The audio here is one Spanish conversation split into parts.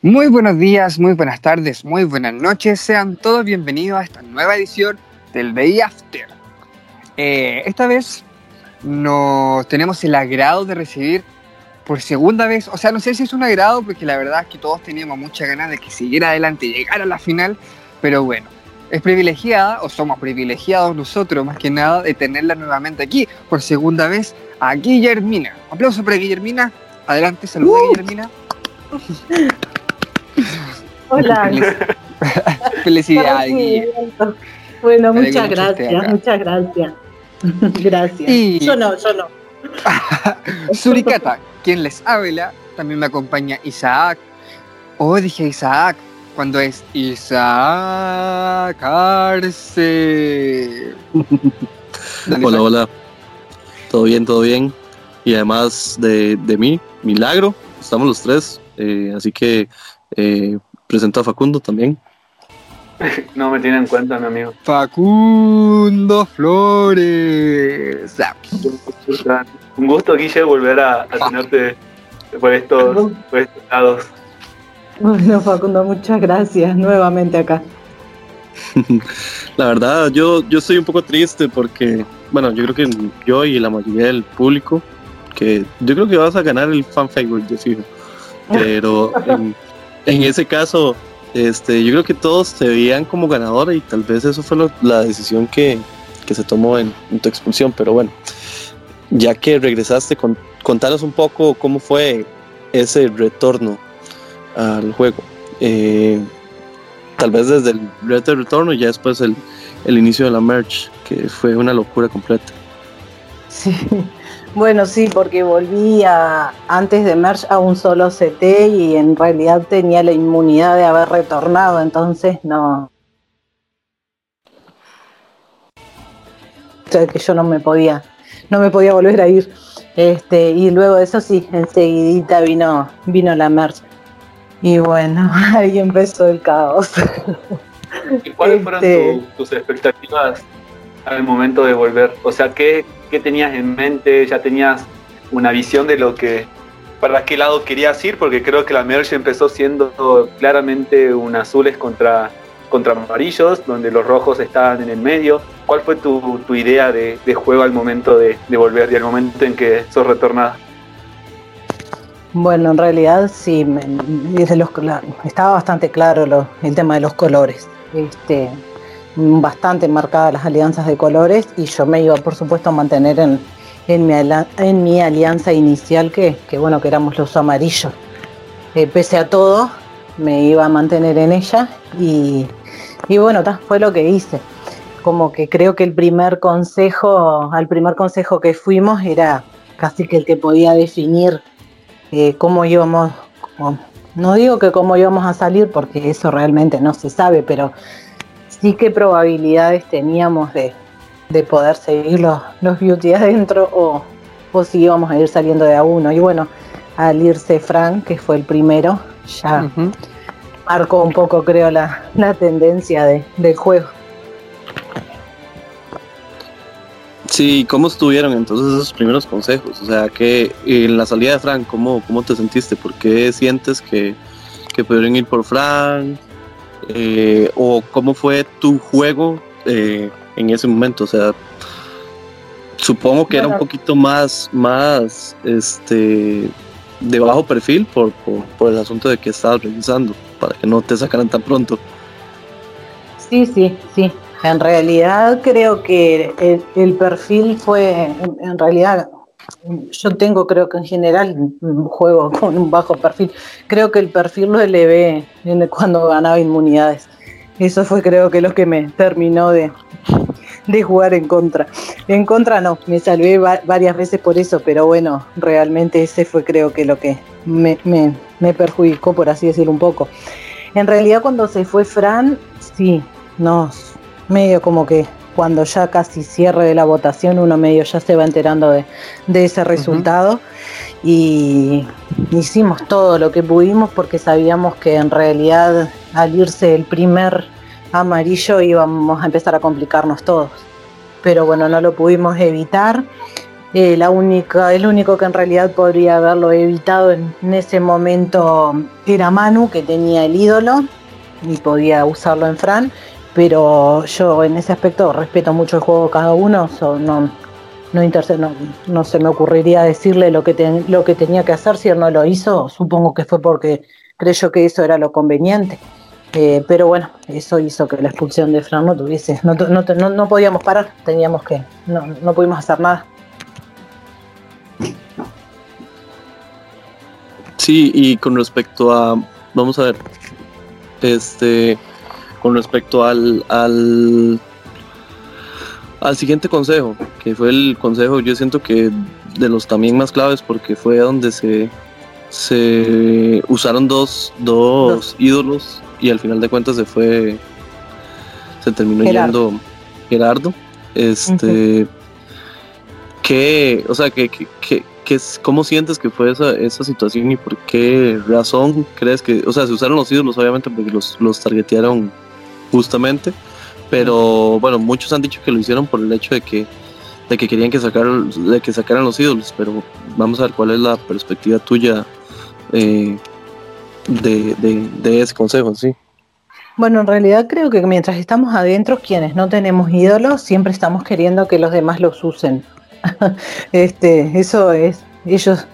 Muy buenos días, muy buenas tardes, muy buenas noches. Sean todos bienvenidos a esta nueva edición del Day After. Eh, esta vez nos tenemos el agrado de recibir por segunda vez, o sea, no sé si es un agrado porque la verdad es que todos teníamos mucha ganas de que siguiera adelante y llegara a la final, pero bueno, es privilegiada, o somos privilegiados nosotros más que nada, de tenerla nuevamente aquí por segunda vez a Guillermina. aplauso para Guillermina. Adelante, saludos uh. Guillermina. Hola. Felicidades, Bueno, muchas gracias, muchas gracias. Gracias. Yo no, yo no. Suricata, quien les habla, también me acompaña Isaac. Oh, dije Isaac, cuando es Isaac Arce. hola, hola. Todo bien, todo bien. Y además de, de mí, Milagro, estamos los tres. Eh, así que eh, presento a Facundo también. No me tiene en cuenta, mi amigo. Facundo Flores. Un gusto, Guille, volver a, tenerte por estos, por estos lados. Bueno, Facundo, muchas gracias nuevamente acá. La verdad, yo, yo estoy un poco triste porque, bueno, yo creo que yo y la mayoría del público, que yo creo que vas a ganar el fan favorite, yo fijo. Pero en ese caso, este, yo creo que todos te veían como ganadora y tal vez eso fue la decisión que, se tomó en, tu expulsión. Pero bueno, ya que regresaste, con, contanos un poco cómo fue ese retorno al juego. Eh, tal vez desde el retorno y ya después el, el inicio de la merch, que fue una locura completa. Sí, bueno, sí, porque volví antes de Merge a un solo CT y en realidad tenía la inmunidad de haber retornado, entonces no. O sea, que yo no me podía, no me podía volver a ir. Este, y luego de eso sí, enseguidita vino, vino la Merge. Y bueno, ahí empezó el caos. ¿Y cuáles fueron este, tus expectativas al momento de volver? O sea, ¿qué, ¿Qué tenías en mente? ¿Ya tenías una visión de lo que, para qué lado querías ir? Porque creo que la merge empezó siendo claramente un azules contra, contra amarillos, donde los rojos estaban en el medio. ¿Cuál fue tu, idea de, juego al momento de, volver y al momento en que sos retornada? Bueno, en realidad sí, desde los, estaba bastante claro el tema de los colores. Este, bastante marcadas las alianzas de colores y yo me iba por supuesto a mantener en, en, mi, en mi alianza inicial que, bueno que éramos los amarillos. Eh, pese a todo me iba a mantener en ella y, y bueno, fue lo que hice. Como que creo que el primer consejo, al primer consejo que fuimos era casi que el que podía definir eh, cómo íbamos, no digo que cómo íbamos a salir porque eso realmente no se sabe, pero sí qué probabilidades teníamos de, poder seguir los, los beauty adentro o, o si íbamos a ir saliendo de a uno. Y bueno, al irse Frank, que fue el primero, ya marcó un poco, creo, la, tendencia de, del juego. Sí, ¿cómo estuvieron entonces esos primeros consejos? O sea, que en la salida de Frank, ¿cómo, cómo te sentiste? ¿Por qué sientes que, que pudieron ir por Frank? Eh, o cómo fue tu juego eh, en ese momento. O sea, supongo que era un poquito más, más, este, de bajo perfil por, por, el asunto de que estabas revisando, para que no te sacaran tan pronto. Sí, sí, sí. En realidad creo que el, el perfil fue, en realidad yo tengo, creo que en general, juego con un bajo perfil. Creo que el perfil lo elevé cuando ganaba inmunidades. Eso fue, creo que, lo que me terminó de, de jugar en contra. En contra no, me salvé varias veces por eso, pero bueno, realmente ese fue, creo que, lo que me, me, me perjudicó, por así decirlo, un poco. En realidad, cuando se fue Fran, sí, nos medio como que cuando ya casi cierre de la votación uno medio ya se va enterando de, ese resultado. Y hicimos todo lo que pudimos porque sabíamos que en realidad al irse el primer amarillo íbamos a empezar a complicarnos todos. Pero bueno, no lo pudimos evitar. Eh, la única, el único que en realidad podría haberlo evitado en, ese momento era Manu, que tenía el ídolo y podía usarlo en Fran, pero yo en ese aspecto respeto mucho el juego de cada uno, no, no, no, se me ocurriría decirle lo que, lo que tenía que hacer si él no lo hizo, supongo que fue porque creyó que eso era lo conveniente. Eh, pero bueno, eso hizo que la expulsión de Fran no tuviese, no, no, no podíamos parar, teníamos que, no, no pudimos hacer nada. Sí, y con respecto a, vamos a ver, este, con respecto al, al, al siguiente consejo, que fue el consejo, yo siento que de los también más claves, porque fue donde se, se usaron dos, dos ídolos y al final de cuentas se fue, se terminó yendo Gerardo. Este, que, o sea, que, que, ¿cómo sientes que fue esa, esa situación y por qué razón crees que, o sea, se usaron los ídolos obviamente porque los, los targetearon justamente, pero bueno, muchos han dicho que lo hicieron por el hecho de que, de que querían que, sacar, de que sacaran los ídolos, pero vamos a ver cuál es la perspectiva tuya eh, de, de, de ese consejo, sí. Bueno, en realidad creo que mientras estamos adentro, quienes no tenemos ídolos, siempre estamos queriendo que los demás los usen. este, eso es, ellos,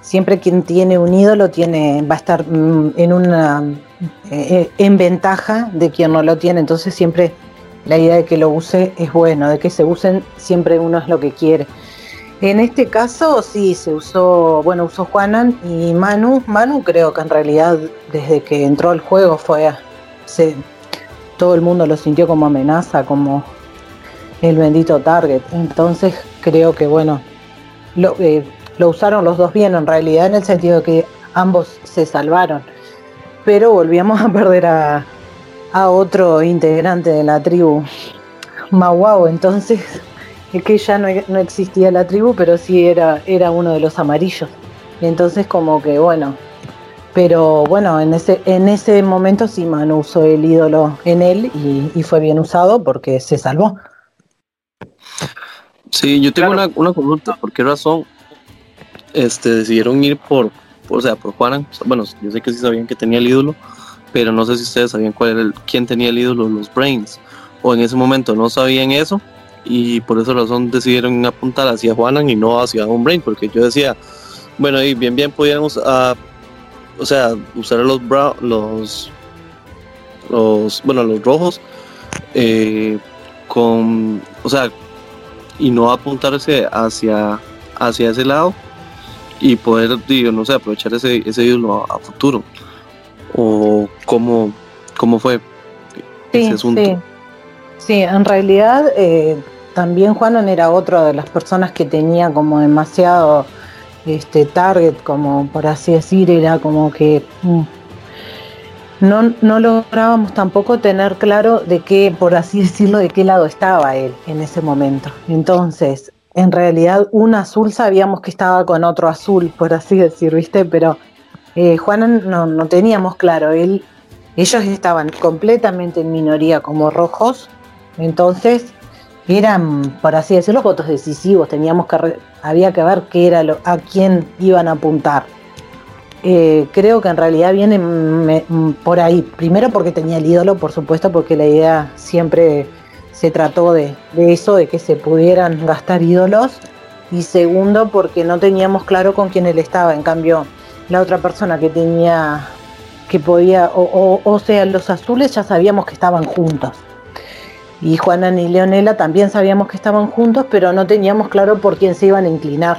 siempre quien tiene un ídolo tiene, va a estar mm, en una, eh, eh, en ventaja de quien no lo tiene, entonces siempre la idea de que lo use es bueno, de que se usen siempre uno es lo que quiere. En este caso sí se usó, bueno, usó Juanan y Manu. Manu creo que en realidad desde que entró al juego fue, se, todo el mundo lo sintió como amenaza, como el bendito target. Entonces creo que bueno, lo, eh, lo usaron los dos bien en realidad en el sentido de que ambos se salvaron. Pero volvíamos a perder a, a otro integrante de la tribu, Mawao. Entonces, es que ya no, no, existía la tribu, pero sí era, era uno de los amarillos. Y entonces como que bueno, pero bueno, en ese, en ese momento sí Manu usó el ídolo en él y, y fue bien usado porque se salvó. Sí, yo tengo una, una consulta. ¿Por qué razón este, decidieron ir por, o sea, por Juanan? Bueno, yo sé que sí sabían que tenía el ídolo, pero no sé si ustedes sabían cuál era quién tenía el ídolo, los Brains. O en ese momento no sabían eso y por esa razón decidieron apuntar hacia Juanan y no hacia un Brain, porque yo decía, bueno, y bien, bien podíamos, uh, o sea, usar los, los, los, bueno, los rojos eh, con, o sea, y no apuntarse hacia, hacia ese lado y poder, digo, no sé, aprovechar ese, ese ídolo a, futuro. ¿O cómo, cómo fue ese asunto? Sí, sí en realidad eh, también Juanan era otra de las personas que tenía como demasiado este target, como por así decir, era como que mm, no, no lográbamos tampoco tener claro de qué, por así decirlo, de qué lado estaba él en ese momento. Entonces, en realidad, un azul sabíamos que estaba con otro azul, por así decir, ¿viste? Pero eh, Juan no, no teníamos claro. Él, ellos estaban completamente en minoría como rojos, entonces eran, por así decirlo, votos decisivos. Teníamos que había que ver qué era lo, a quién iban a apuntar. Eh, creo que en realidad viene por ahí. Primero porque tenía el ídolo, por supuesto, porque la idea siempre se trató de, eso, de que se pudieran gastar ídolos. Y segundo porque no teníamos claro con quién él estaba. En cambio, la otra persona que tenía, que podía, o, o sea, los azules ya sabíamos que estaban juntos. Y Juanan y Leonela también sabíamos que estaban juntos, pero no teníamos claro por quién se iban a inclinar.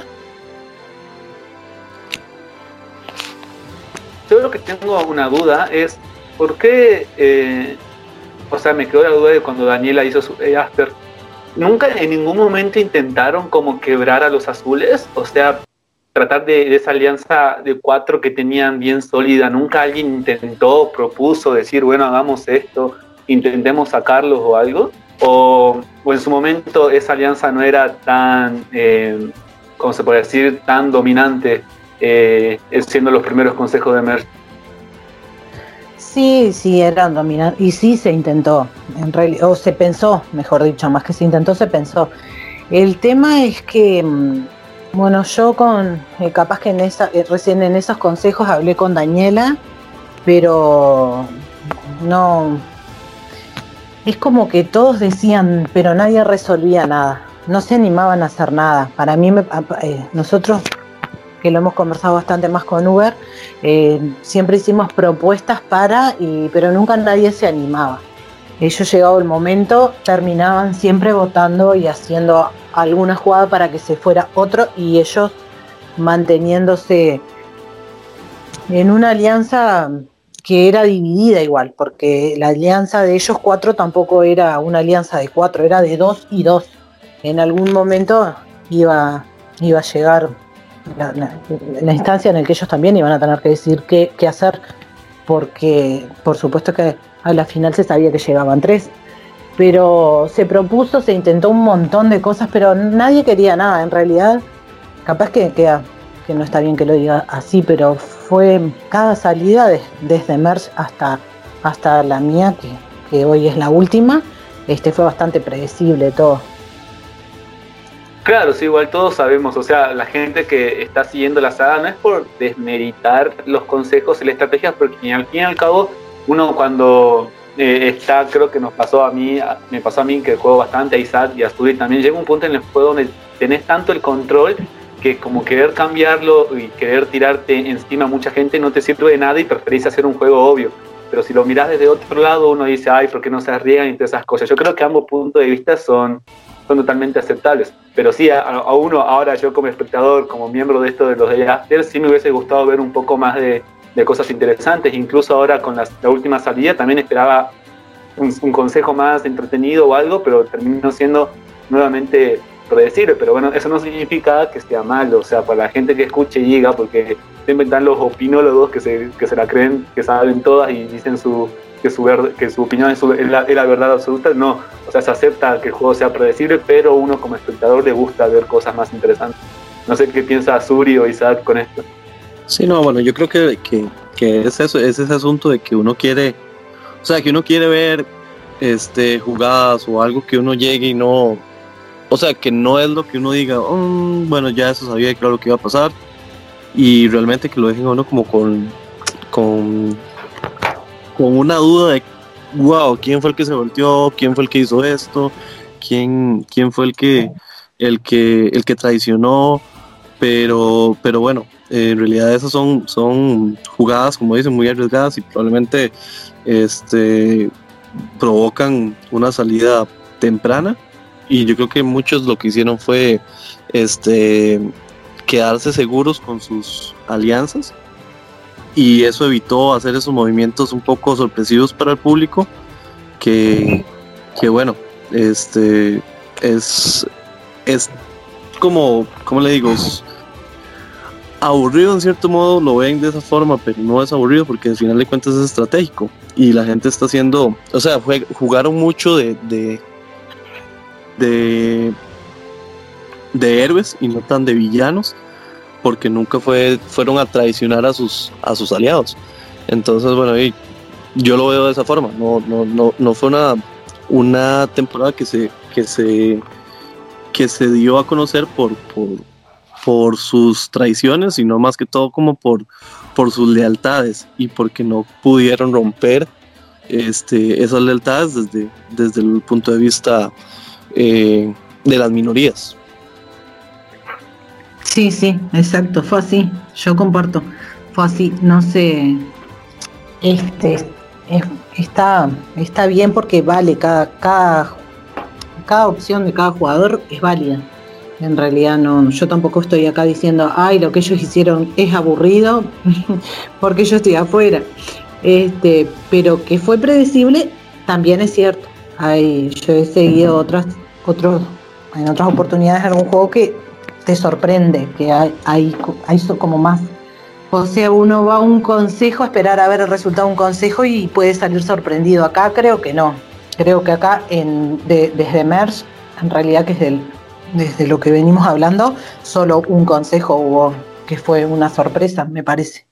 Yo lo que tengo una duda es, ¿por qué, eh, o sea, me quedó la duda de cuando Daniela hizo su eh, Asper, nunca en ningún momento intentaron como quebrar a los azules? O sea, tratar de, esa alianza de cuatro que tenían bien sólida, nunca alguien intentó, propuso decir, bueno, hagamos esto, intentemos sacarlos o algo, o, en su momento esa alianza no era tan, eh, ¿cómo se puede decir?, tan dominante eh, siendo los primeros consejos de Merck. Sí, sí, eran dominantes. Y sí se intentó, en realidad, o se pensó, mejor dicho, más que se intentó, se pensó. El tema es que mm, Bueno, yo con, eh, capaz que en esa, eh, recién en esos consejos hablé con Daniela, pero no, es como que todos decían, pero nadie resolvía nada, no se animaban a hacer nada. Para mí, eh, nosotros que lo hemos conversado bastante más con Uber, siempre hicimos propuestas para, pero nunca nadie se animaba. Ellos llegado el momento, terminaban siempre votando y haciendo alguna jugada para que se fuera otro y ellos manteniéndose en una alianza que era dividida igual, porque la alianza de ellos cuatro tampoco era una alianza de cuatro, era de dos y dos. En algún momento iba, iba a llegar la, instancia en la que ellos también iban a tener que decir qué, qué hacer, porque por supuesto que a la final se sabía que llegaban tres pero se propuso, se intentó un montón de cosas, pero nadie quería nada. En realidad, capaz que, que, que no está bien que lo diga así, pero fue cada salida desde Merch hasta, hasta la mía, que, que, hoy es la última, este fue bastante predecible todo. Claro, sí, igual todos sabemos, o sea, la gente que está siguiendo la saga no es por desmeritar los consejos y las estrategias, porque al fin y al cabo, uno cuando eh, está, creo que nos pasó a mí, me pasó a mí que juego bastante a Isaac y a Studi también. Llega un punto en el juego donde tenés tanto el control que como querer cambiarlo y querer tirarte encima a mucha gente no te sirve de nada y preferís hacer un juego obvio. Pero si lo mirás desde otro lado, uno dice, ay, ¿por qué no se arriesgan entre esas cosas? Yo creo que ambos puntos de vista son, son totalmente aceptables. Pero sí, a, uno, ahora yo como espectador, como miembro de esto de los de After, sí me hubiese gustado ver un poco más de, de cosas interesantes. Incluso ahora con la, última salida también esperaba un, consejo más entretenido o algo, pero terminó siendo nuevamente predecible. Pero bueno, eso no significa que sea malo. O sea, para la gente que escuche y diga, porque siempre están los opinólogos que se, que se la creen, que saben todas y dicen su, que, su que su opinión es, la, es, la, verdad absoluta. No, o sea, se acepta que el juego sea predecible, pero uno como espectador le gusta ver cosas más interesantes. No sé qué piensa Suri o Isaac con esto. Sí, no, bueno, yo creo que, que, es eso, es ese asunto de que uno quiere, o sea, que uno quiere ver este jugadas o algo que uno llegue y no, o sea, que no es lo que uno diga, oh, bueno, ya eso sabía claro lo que iba a pasar y realmente que lo dejen a uno como con, con, con una duda de, wow, ¿quién fue el que se volteó? ¿Quién fue el que hizo esto? ¿Quién, quién fue el que, el que, el que traicionó? Pero, pero bueno, eh, en realidad esas son, son jugadas, como dicen, muy arriesgadas y probablemente este, provocan una salida temprana. Y yo creo que muchos lo que hicieron fue este, quedarse seguros con sus alianzas. Y eso evitó hacer esos movimientos un poco sorpresivos para el público. Que, que bueno, este es, es como, ¿cómo le digo? aburrido en cierto modo, lo ven de esa forma, pero no es aburrido porque al final de cuentas es estratégico y la gente está haciendo, o sea, jugaron mucho de, de, de, héroes y no tan de villanos porque nunca fue, fueron a traicionar a sus, a sus aliados. Entonces, bueno, yo lo veo de esa forma, no, no, no, no fue una, una temporada que se, que se, que se dio a conocer por, por por sus traiciones, sino más que todo como por, por sus lealtades y porque no pudieron romper este, esas lealtades desde, desde el punto de vista eh, de las minorías. Sí, sí, exacto, fue así, yo comparto, fue así, no sé, este, está, está bien porque vale, cada, cada, cada opción de cada jugador es válida en realidad no, yo tampoco estoy acá diciendo, ay, lo que ellos hicieron es aburrido, porque yo estoy afuera. Este, pero que fue predecible, también es cierto. Ay, yo he seguido otras, otros, en otras oportunidades algún juego que te sorprende, que hay, hay, hay como más. O sea, uno va a un consejo a esperar a ver el resultado de un consejo y puede salir sorprendido. Acá creo que no. Creo que acá en, desde MERS, en realidad que es del desde lo que venimos hablando, solo un consejo hubo que fue una sorpresa, me parece.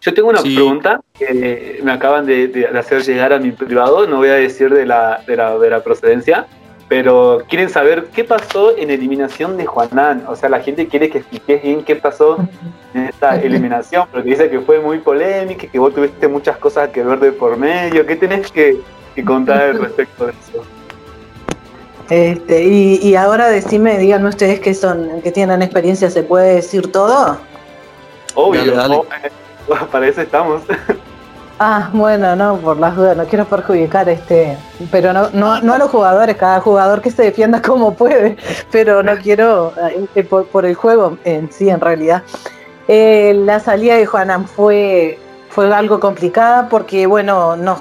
Yo tengo una pregunta que me acaban de, hacer llegar a mi privado, no voy a decir de la, de la, procedencia, pero quieren saber qué pasó en eliminación de Juanán. O sea, la gente quiere que expliques bien qué pasó en esta eliminación, porque dice que fue muy polémica, que vos tuviste muchas cosas que ver de por medio. ¿Qué tenés que, contar respecto de eso? Este, y, ahora decime, díganme ustedes que son, que tienen experiencia, ¿se puede decir todo? Obvio, para eso estamos. Ah, bueno, no, por las dudas, no quiero perjudicar este, pero no, no, no a los jugadores, cada jugador que se defienda como puede, pero no quiero eh, por, el juego en sí, en realidad. Eh, la salida de Juanan fue, fue algo complicada porque, bueno, nos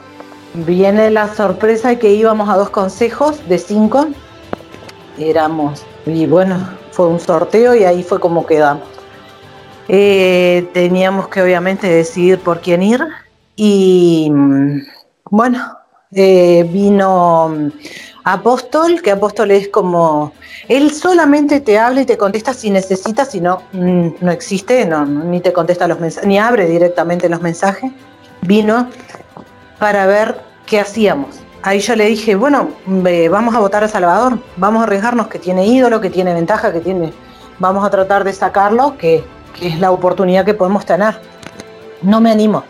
viene la sorpresa de que íbamos a dos consejos de cinco, éramos, y bueno, fue un sorteo y ahí fue como quedamos. Eh, teníamos que obviamente decidir por quién ir y bueno, eh, vino mm, Apóstol, que Apóstol es como, él solamente te habla y te contesta si necesitas, si no, mm, no existe, no, ni te contesta los mensajes, ni abre directamente los mensajes. Vino para ver qué hacíamos. Ahí yo le dije, bueno, vamos a votar a Salvador, vamos a arriesgarnos, que tiene ídolo, que tiene ventaja, que tiene, vamos a tratar de sacarlo, que, que es la oportunidad que podemos tener. No me animo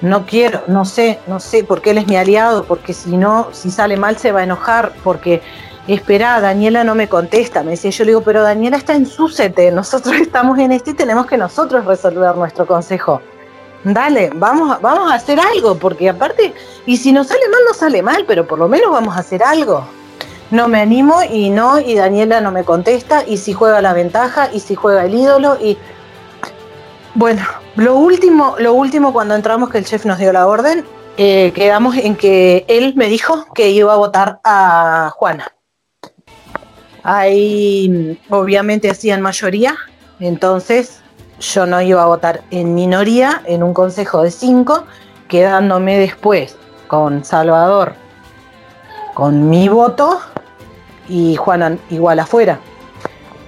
no quiero, no sé, no sé, porque él es mi aliado, porque si no, si sale mal se va a enojar, porque espera, Daniela no me contesta, me decía, yo le digo, pero Daniela está en su sete, nosotros estamos en este y tenemos que nosotros resolver nuestro consejo. Dale, vamos, vamos a hacer algo, porque aparte, y si no sale mal, no sale mal, pero por lo menos vamos a hacer algo. No me animo y no, y Daniela no me contesta, y si juega la ventaja, y si juega el ídolo, y bueno, lo último, lo último cuando entramos que el chef nos dio la orden, eh, quedamos en que él me dijo que iba a votar a Juana. Ahí obviamente hacían mayoría, entonces yo no iba a votar en minoría en un consejo de cinco, quedándome después con Salvador con mi voto y Juana igual afuera.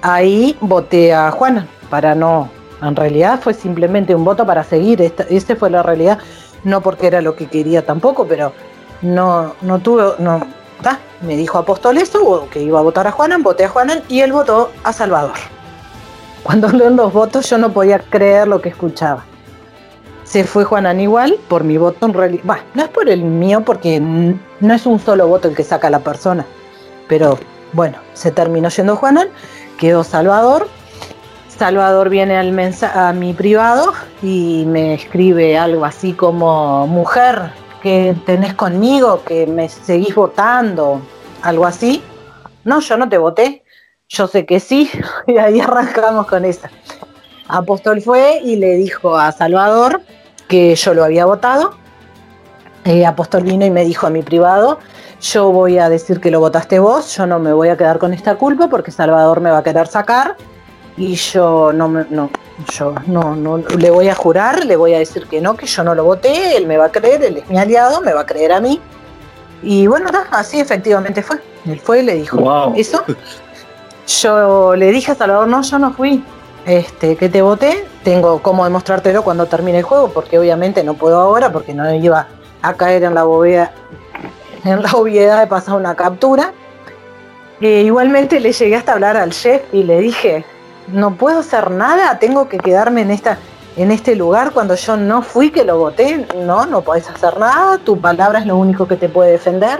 Ahí voté a Juana para no en realidad fue simplemente un voto para seguir. Esta, esa fue la realidad. No porque era lo que quería tampoco, pero no, no tuve. No, me dijo Apóstol eso, que iba a votar a Juanan, voté a Juanan y él votó a Salvador. Cuando en los votos yo no podía creer lo que escuchaba. Se fue Juanan igual por mi voto en no es por el mío porque no es un solo voto el que saca la persona. Pero bueno, se terminó yendo Juanan, quedó Salvador Salvador viene al a mi privado y me escribe algo así como, mujer, que tenés conmigo, que me seguís votando, algo así. No, yo no te voté, yo sé que sí, y ahí arrancamos con esa. Apóstol fue y le dijo a Salvador que yo lo había votado. Eh, Apóstol vino y me dijo a mi privado, yo voy a decir que lo votaste vos, yo no me voy a quedar con esta culpa porque Salvador me va a querer sacar y yo no me, no, yo no, no, le voy a jurar, le voy a decir que no, que yo no lo voté, él me va a creer, él es mi aliado, me va a creer a mí. Y bueno, así efectivamente fue. Él fue y le dijo eso. Yo le dije a Salvador, no, yo no fui. Este, que te voté, tengo cómo demostrártelo cuando termine el juego, porque obviamente no puedo ahora, porque no iba a caer en la bobeda, en la obviedad de pasar una captura. Eh, igualmente le llegué hasta hablar al chef y le dije, no puedo hacer nada, tengo que quedarme en esta en este lugar cuando yo no fui que lo voté, no, no podés hacer nada, tu palabra es lo único que te puede defender.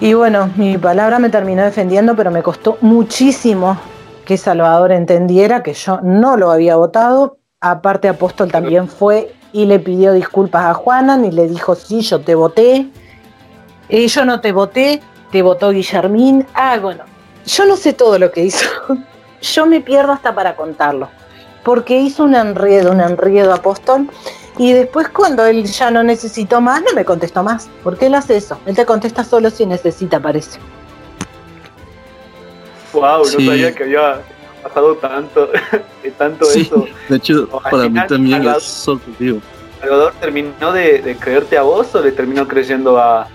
Y bueno, mi palabra me terminó defendiendo, pero me costó muchísimo que Salvador entendiera que yo no lo había votado. Aparte, Apóstol también fue y le pidió disculpas a Juanan y le dijo, sí, yo te voté. Y yo no te voté, te votó Guillermín. Ah, bueno, yo no sé todo lo que hizo. Yo me pierdo hasta para contarlo, porque hizo un enredo, un enredo apóstol, y después cuando él ya no necesitó más, no me contestó más, porque él hace eso, él te contesta solo si necesita, parece. Wow, no sabía que había pasado tanto, tanto eso. De hecho, para mí también es sorpresivo. ¿Salvador terminó de, creerte a vos o le terminó creyendo a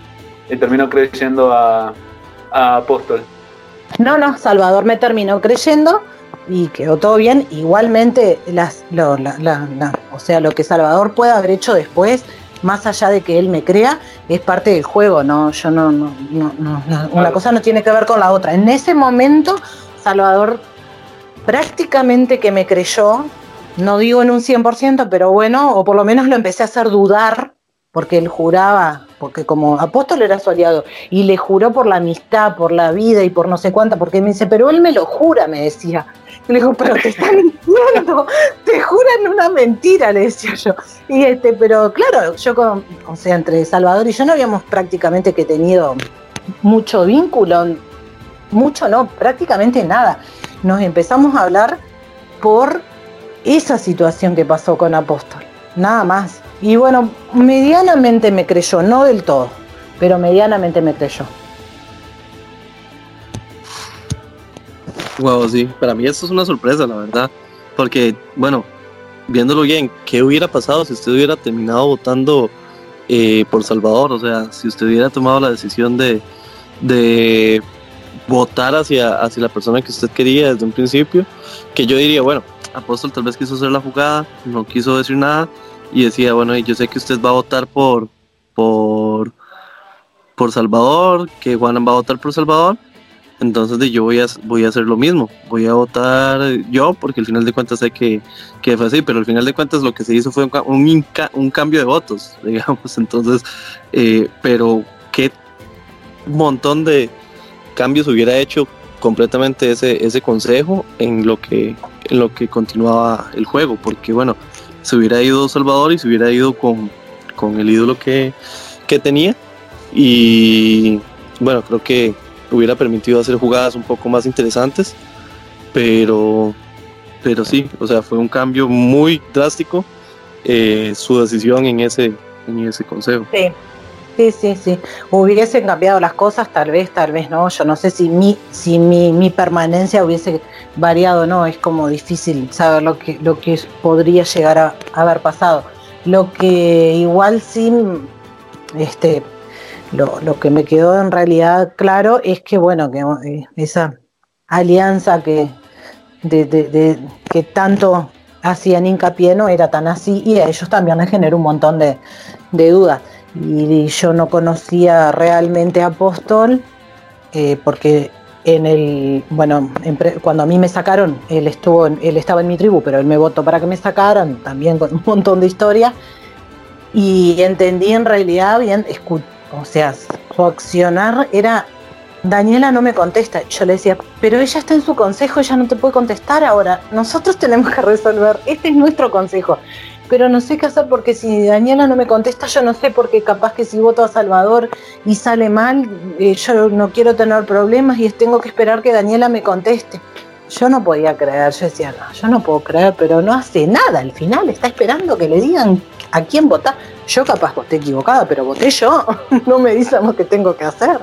le terminó creyendo a, a Apóstol? No, no, Salvador me terminó creyendo y quedó todo bien. Igualmente, las, o sea, lo que Salvador puede haber hecho después, más allá de que él me crea, es parte del juego, no, yo no, no, no, una cosa no tiene que ver con la otra. En ese momento, Salvador prácticamente que me creyó, no digo en un 100%, pero bueno, o por lo menos lo empecé a hacer dudar, porque él juraba, porque como apóstol era su aliado, y le juró por la amistad, por la vida y por no sé cuánta, porque me dice, pero él me lo jura, me decía. le digo, pero te están mintiendo, te juran una mentira, le decía yo. Y este, pero claro, yo con, o sea, entre Salvador y yo no habíamos prácticamente que tenido mucho vínculo, mucho no, prácticamente nada. Nos empezamos a hablar por esa situación que pasó con Apóstol, nada más. Y bueno, medianamente me creyó, no del todo, pero medianamente me creyó. Wow, sí, para mí esto es una sorpresa, la verdad. Porque, bueno, viéndolo bien, ¿qué hubiera pasado si usted hubiera terminado votando eh, por Salvador? O sea, si usted hubiera tomado la decisión de, de votar hacia, hacia la persona que usted quería desde un principio, que yo diría, bueno, Apóstol tal vez quiso hacer la jugada, no quiso decir nada y decía, bueno, yo sé que usted va a votar por, por, por Salvador, que Juan va a votar por Salvador, entonces yo voy a, voy a hacer lo mismo, voy a votar yo porque al final de cuentas sé que, que fue así, pero al final de cuentas lo que se hizo fue un, un, cambio de votos, digamos, entonces, eh, pero qué montón de cambios hubiera hecho completamente ese, ese consejo en lo que en lo que continuaba el juego, porque bueno, se hubiera ido Salvador y se hubiera ido con, con el ídolo que, que tenía y bueno, creo que hubiera permitido hacer jugadas un poco más interesantes, pero, pero sí, o sea, fue un cambio muy drástico eh, su decisión en ese, en ese consejo. Sí. Sí, sí, sí. Hubiesen cambiado las cosas, tal vez, tal vez no. Yo no sé si mi, si mi, mi permanencia hubiese variado o no. Es como difícil saber lo que, lo que podría llegar a, haber pasado. Lo que igual sí, este, lo, lo, que me quedó en realidad claro es que, bueno, que eh, esa alianza que, de, de, que tanto hacían hincapié no era tan así y a ellos también les generó un montón de, de dudas y yo no conocía realmente a Apóstol eh, porque en el bueno cuando a mí me sacaron él estuvo él estaba en mi tribu pero él me votó para que me sacaran también con un montón de historia y entendí en realidad bien o sea su accionar era Daniela no me contesta yo le decía pero ella está en su consejo ella no te puede contestar ahora nosotros tenemos que resolver este es nuestro consejo pero no sé qué hacer porque si Daniela no me contesta, yo no sé porque capaz que si voto a Salvador y sale mal, eh, yo no quiero tener problemas y tengo que esperar que Daniela me conteste. Yo no podía creer, yo decía, yo no puedo creer, pero no hace nada al final, está esperando que le digan a quién votar. Yo capaz voté equivocada, pero voté yo, no me dicen lo que tengo que hacer.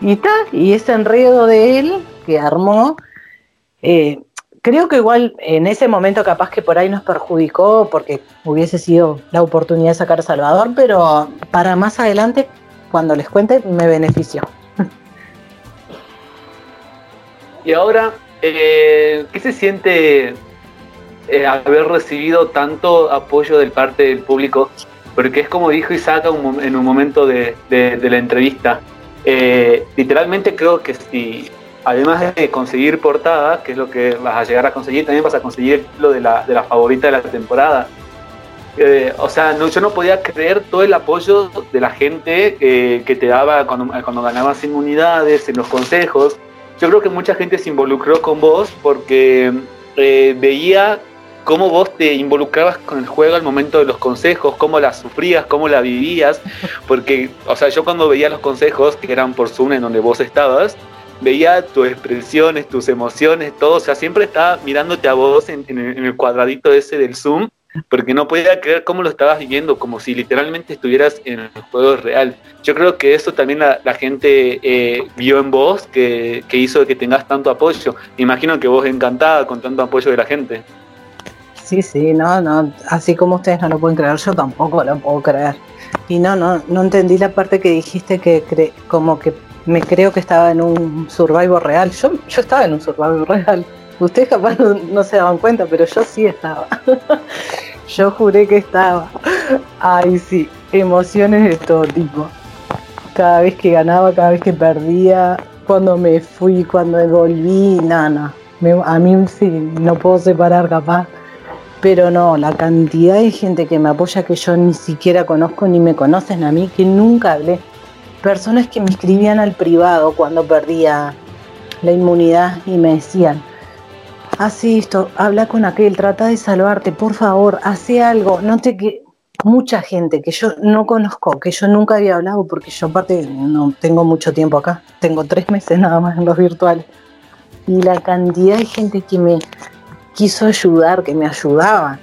Y está, y ese enredo de él que armó, eh, creo que igual en ese momento capaz que por ahí nos perjudicó porque hubiese sido la oportunidad de sacar a Salvador, pero para más adelante, cuando les cuente, me benefició. Y ahora, eh, ¿qué se siente eh, haber recibido tanto apoyo del parte del público? Porque es como dijo Isaac en un momento de, la entrevista. Eh, literalmente creo que si además de conseguir portada, que es lo que vas a llegar a conseguir, también vas a conseguir lo de la, de la favorita de la temporada. Eh, o sea, no, yo no podía creer todo el apoyo de la gente eh, que te daba cuando, cuando ganabas inmunidades, en los consejos. Yo creo que mucha gente se involucró con vos porque eh, veía cómo vos te involucrabas con el juego al momento de los consejos, cómo la sufrías, cómo la vivías, porque, o sea, yo cuando veía los consejos, que eran por Zoom en donde vos estabas, veía tus expresiones, tus emociones, todo, o sea, siempre estaba mirándote a vos en, el cuadradito ese del Zoom, porque no podía creer cómo lo estabas viviendo, como si literalmente estuvieras en el juego real. Yo creo que eso también la, gente eh, vio en vos, que, hizo que tengas tanto apoyo. Imagino que vos encantada con tanto apoyo de la gente. Sí, sí, no, no, así como ustedes no lo pueden creer, yo tampoco lo puedo creer. Y no, no, no entendí la parte que dijiste que cre como que me creo que estaba en un Survivor real. Yo, yo estaba en un Survivor real. Ustedes capaz no, se daban cuenta, pero yo sí estaba. Yo juré que estaba. Ay, sí, emociones de todo tipo. Cada vez que ganaba, cada vez que perdía, cuando me fui, cuando volví, nada, no, a mí sí, no puedo separar capaz. Pero no, la cantidad de gente que me apoya que yo ni siquiera conozco ni me conocen a mí, que nunca hablé. Personas que me escribían al privado cuando perdía la inmunidad y me decían, hace esto, habla con aquel, trata de salvarte, por favor, hace algo, no te que mucha gente que yo no conozco, que yo nunca había hablado, porque yo aparte no tengo mucho tiempo acá, tengo tres meses nada más en los virtuales. Y la cantidad de gente que me quiso ayudar, que me ayudaba,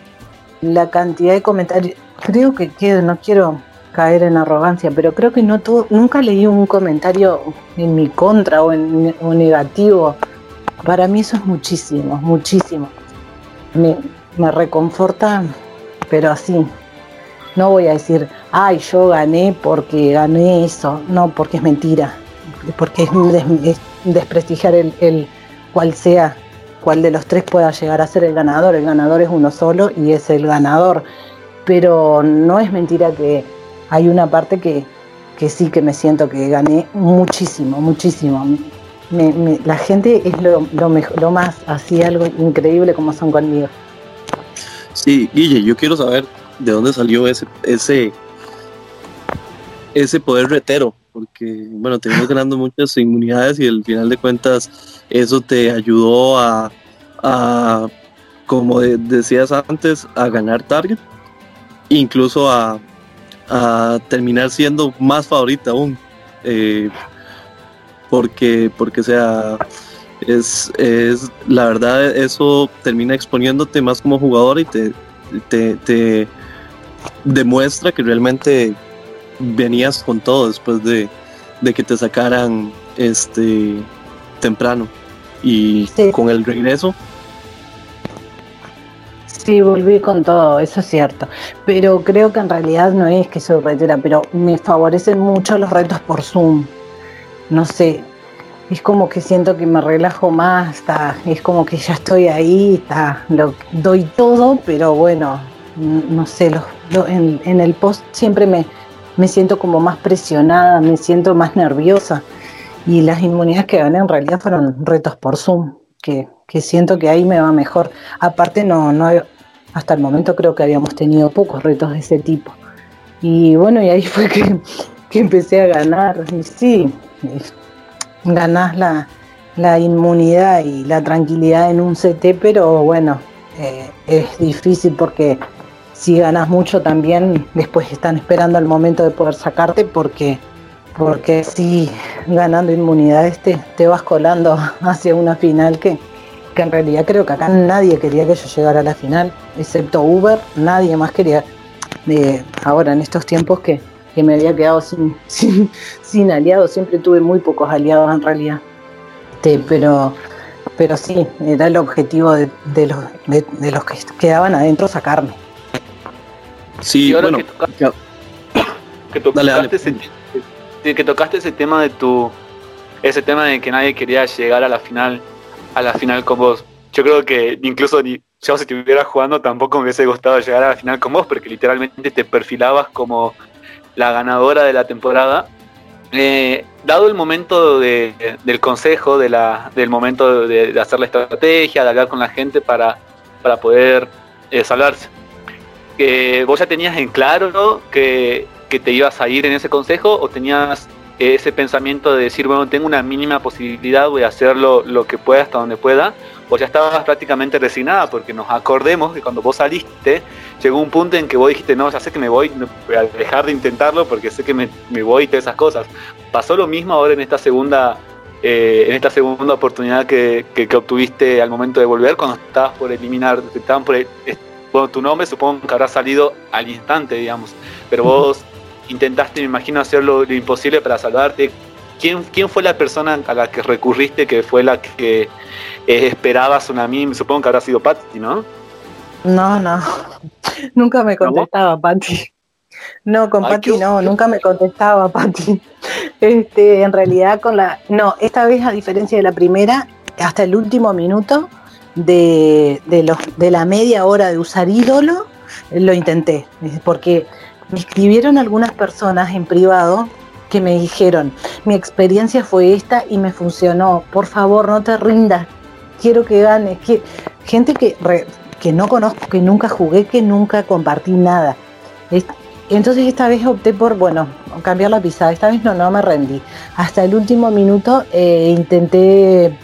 la cantidad de comentarios, creo que, no quiero caer en arrogancia, pero creo que no nunca leí un comentario en mi contra o, en, negativo para mí eso es muchísimo, muchísimo. Me, reconforta, pero así. No voy a decir, ay, yo gané porque gané eso. No, porque es mentira. Porque es, desprestigiar el, el cual sea, cuál de los tres pueda llegar a ser el ganador. El ganador es uno solo y es el ganador. Pero no es mentira que hay una parte que, que sí que me siento que gané muchísimo, muchísimo la gente es lo, mejor, lo más así, algo increíble como son conmigo. Sí, Guille, yo quiero saber de dónde salió ese, ese, ese poder retero, porque bueno, tenemos ganando muchas inmunidades y al final de cuentas eso te ayudó a, como decías antes, a ganar target, incluso a, a terminar siendo más favorita aún. Eh, porque, porque sea, es, es, la verdad eso termina exponiéndote más como jugador y te, te, demuestra que realmente venías con todo después de, que te sacaran este temprano y con el regreso Sí, volví con todo, eso es cierto. Pero creo que en realidad no es que soy retera, pero me favorecen mucho los retos por Zoom no sé, es como que siento que me relajo más, está, es como que ya estoy ahí, está, lo doy todo, pero bueno, no sé, en, el post siempre me, me siento como más presionada, me siento más nerviosa. Y las inmunidades que gané en realidad fueron retos por Zoom, que, siento que ahí me va mejor. Aparte, no, no, hasta el momento creo que habíamos tenido pocos retos de ese tipo. Y bueno, y ahí fue que, que empecé a ganar. Sí, ganás la, inmunidad y la tranquilidad en un CT, pero bueno, eh, es difícil porque si ganas mucho también después están esperando el momento de poder sacarte porque porque si ganando inmunidades te, te vas colando hacia una final que, que en realidad creo que acá nadie quería que yo llegara a la final, excepto Uber, nadie más quería. Eh, ahora en estos tiempos que, que me había quedado sin, sin, aliados, siempre tuve muy pocos aliados en realidad. pero, pero sí, era el objetivo de, los, de, los que quedaban adentro sacarme. Sí, bueno, que, tocaste Ese, que tocaste ese tema de tu ese tema de que nadie quería llegar a la final a la final con vos. Yo creo que incluso ni si estuviera jugando tampoco me hubiese gustado llegar a la final con vos porque literalmente te perfilabas como la ganadora de la temporada. Eh, dado el momento del consejo, de la, del momento de, hacer la estrategia, de hablar con la gente para, para poder eh, salvarse, ¿vos ya tenías en claro que, que, te ibas a ir en ese consejo o tenías ese pensamiento de decir, bueno, tengo una mínima posibilidad, voy a hacerlo lo que pueda hasta donde pueda? ¿O ya estabas prácticamente resignada? Porque nos acordemos que cuando vos saliste, llegó un punto en que vos dijiste, no, ya sé que me voy, voy a dejar de intentarlo porque sé que me, voy y todas esas cosas. ¿Pasó lo mismo ahora en esta segunda, eh, en esta segunda oportunidad que, obtuviste al momento de volver, cuando estabas por eliminar, estaban por, bueno, tu nombre supongo que habrá salido al instante, digamos, pero vos intentaste, me imagino, hacer lo, imposible para salvarte. ¿Quién, ¿Quién fue la persona a la que recurriste que fue la que eh, esperabas una mí? Supongo que habrá sido Patty, ¿no? No, no. Nunca me contestaba, Pati. No, con Pati no, nunca me contestaba, Pati. Este, en realidad con la. No, esta vez, a diferencia de la primera, hasta el último minuto de, los, de la media hora de usar ídolo, lo intenté, porque me escribieron algunas personas en privado que me dijeron, mi experiencia fue esta y me funcionó, por favor no te rindas, quiero que ganes, gente que, que no conozco, que nunca jugué, que nunca compartí nada. Entonces esta vez opté por, bueno, cambiar la pisada. Esta vez no, no me rendí. Hasta el último minuto eh, intenté,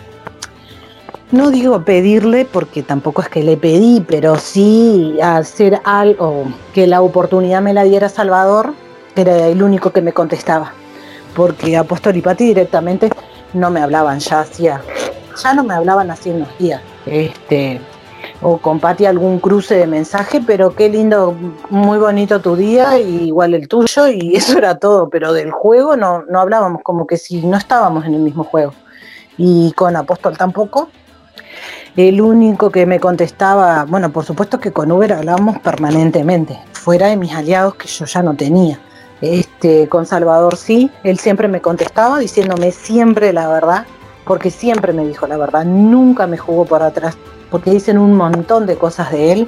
no digo pedirle, porque tampoco es que le pedí, pero sí hacer algo, que la oportunidad me la diera Salvador, que era el único que me contestaba. Porque Apóstol y Pati directamente no me hablaban, ya hacía, ya no me hablaban hace unos días. Este, o comparte algún cruce de mensaje, pero qué lindo, muy bonito tu día, y igual el tuyo, y eso era todo, pero del juego no, no hablábamos, como que si no estábamos en el mismo juego. Y con Apóstol tampoco. El único que me contestaba, bueno, por supuesto que con Uber hablábamos permanentemente, fuera de mis aliados que yo ya no tenía. Este, con Salvador sí, él siempre me contestaba diciéndome siempre la verdad, porque siempre me dijo la verdad, nunca me jugó por atrás, porque dicen un montón de cosas de él.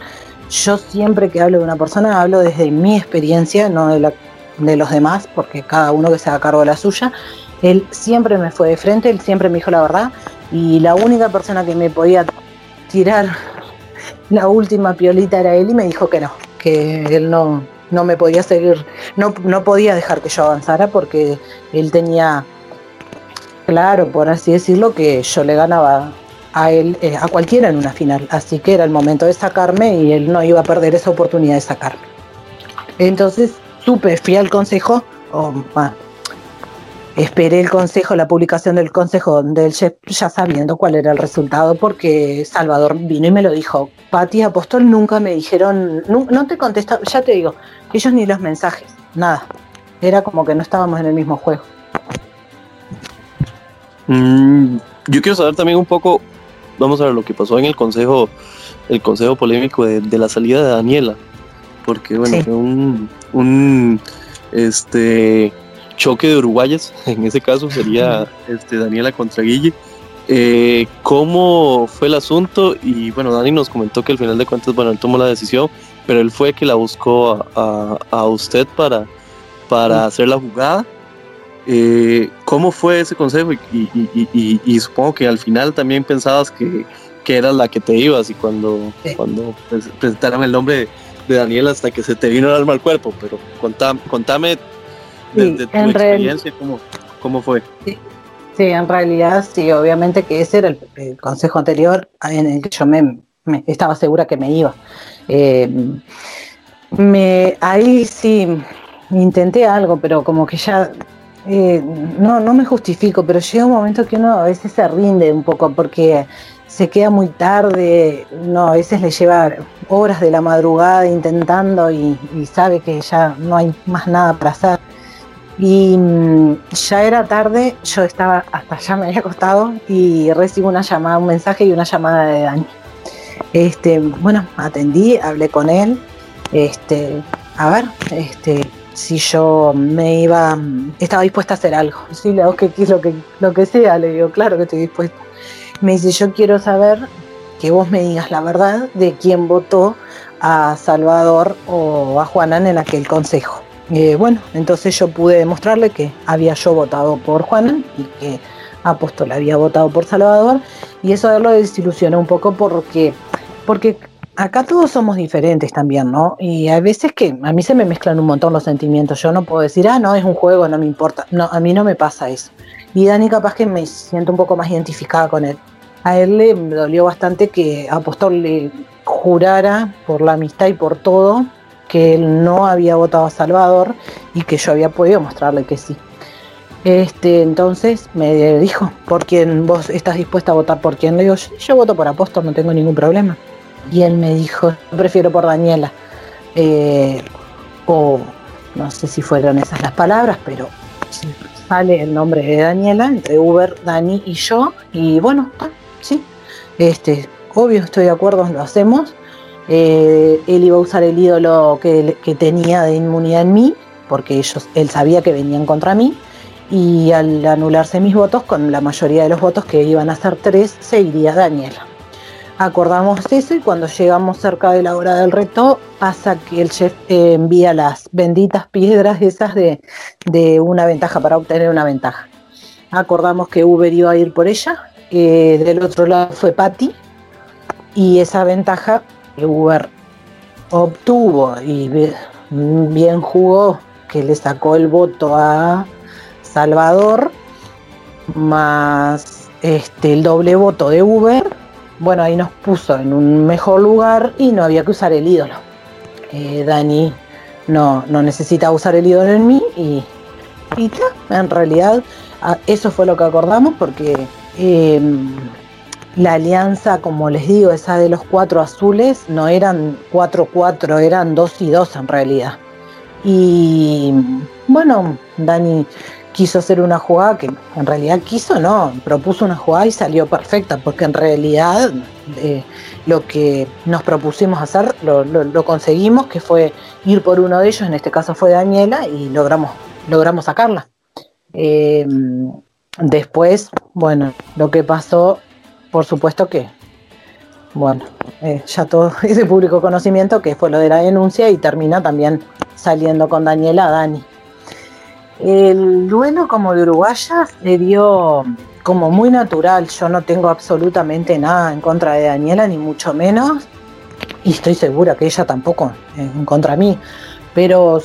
Yo siempre que hablo de una persona hablo desde mi experiencia, no de, de los demás, porque cada uno que se haga cargo de la suya. Él siempre me fue de frente, él siempre me dijo la verdad y la única persona que me podía tirar la última piolita era él y me dijo que no, que él no, no me podía seguir, no, no podía dejar que yo avanzara porque él tenía claro, por así decirlo, que yo le ganaba a él, eh, a cualquiera en una final. Así que era el momento de sacarme y él no iba a perder esa oportunidad de sacarme. Entonces supe, fui al consejo, o esperé el consejo, la publicación del consejo del chef, ya sabiendo cuál era el resultado, porque Salvador vino y me lo dijo. Pati Apóstol nunca me dijeron, no, te contestaron, ya te digo, ellos ni los mensajes, nada. Era como que no estábamos en el mismo juego. Mm, yo quiero saber también un poco vamos a ver lo que pasó en el consejo, el consejo polémico de, la salida de Daniela, porque bueno, fue un, este choque de uruguayas, en ese caso sería este, Daniela contra Guille. Eh, ¿Cómo fue el asunto? Y bueno, Dani nos comentó que al final de cuentas, bueno, él tomó la decisión, pero él fue que la buscó a, usted para, para hacer la jugada. Eh, ¿Cómo fue ese consejo? Y, supongo que al final también pensabas que, que eras la que te ibas y cuando, cuando presentaron el nombre de, Daniel hasta que se te vino el alma al cuerpo, pero contame, contame de, tu experiencia, cómo, cómo fue. Sí. en realidad sí, obviamente que ese era el, consejo anterior en el que yo me, estaba segura que me iba. Eh, me, ahí sí intenté algo, pero como que ya eh, no, no me justifico, pero llega un momento que uno a veces se rinde un poco porque se queda muy tarde, no, a veces le lleva horas de la madrugada intentando y, sabe que ya no hay más nada para hacer. Y mm, ya era tarde, yo estaba hasta allá, me había acostado y recibo una llamada, un mensaje y una llamada de Dani. Este, bueno, atendí, hablé con él, este, a ver, este, si yo me iba, estaba dispuesta a hacer algo. Sí, le digo que lo que, lo que sea, le digo, claro que estoy dispuesta. Me dice, yo quiero saber que vos me digas la verdad de quién votó a Salvador o a Juanan en aquel consejo. Eh, bueno, entonces yo pude demostrarle que había yo votado por Juanan y que Apóstol había votado por Salvador y eso lo desilusionó un poco porque, porque acá todos somos diferentes también, ¿no? Y hay veces que a mí se me mezclan un montón los sentimientos. Yo no puedo decir, ah, no, es un juego, no me importa. No, a mí no me pasa eso. Y Dani capaz que me siento un poco más identificada con él. A él le dolió bastante que Apóstol le jurara por la amistad y por todo que él no había votado a Salvador y que yo había podido mostrarle que sí. Este, entonces me dijo, ¿por quién vos estás dispuesta a votar por quién? Le digo, yo voto por Apóstol, no tengo ningún problema. Y él me dijo, prefiero por Daniela. Eh, o no sé si fueron esas las palabras, pero sale el nombre de Daniela entre Uber, Dani y yo. Y bueno, sí, este, obvio, estoy de acuerdo, lo hacemos. Eh, él iba a usar el ídolo que, tenía de inmunidad en mí, porque ellos, él sabía que venían contra mí. Y al anularse mis votos, con la mayoría de los votos que iban a ser tres, se iría Daniela. acordamos eso y cuando llegamos cerca de la hora del reto pasa que el chef eh, envía las benditas piedras esas de, una ventaja para obtener una ventaja. Acordamos que Uber iba a ir por ella, eh, del otro lado fue Patty y esa ventaja Uber obtuvo y bien jugó que le sacó el voto a Salvador más este, el doble voto de Uber bueno, ahí nos puso en un mejor lugar y no había que usar el ídolo. Eh, Dani no, no necesita usar el ídolo en mí y, y en realidad eso fue lo que acordamos porque em, la alianza, como les digo, esa de los cuatro azules, no eran cuatro cuatro, eran dos y dos en realidad. Y bueno, Dani quiso hacer una jugada que en realidad quiso, no, propuso una jugada y salió perfecta, porque en realidad eh, lo que nos propusimos hacer lo, conseguimos, que fue ir por uno de ellos, en este caso fue Daniela, y logramos, logramos sacarla. Eh, después, bueno, lo que pasó, por supuesto que, bueno, eh, ya todo ese público conocimiento que fue lo de la denuncia y termina también saliendo con Daniela Dani. El duelo como de uruguaya se dio como muy natural. Yo no tengo absolutamente nada en contra de Daniela, ni mucho menos. Y estoy segura que ella tampoco en contra de mí. Pero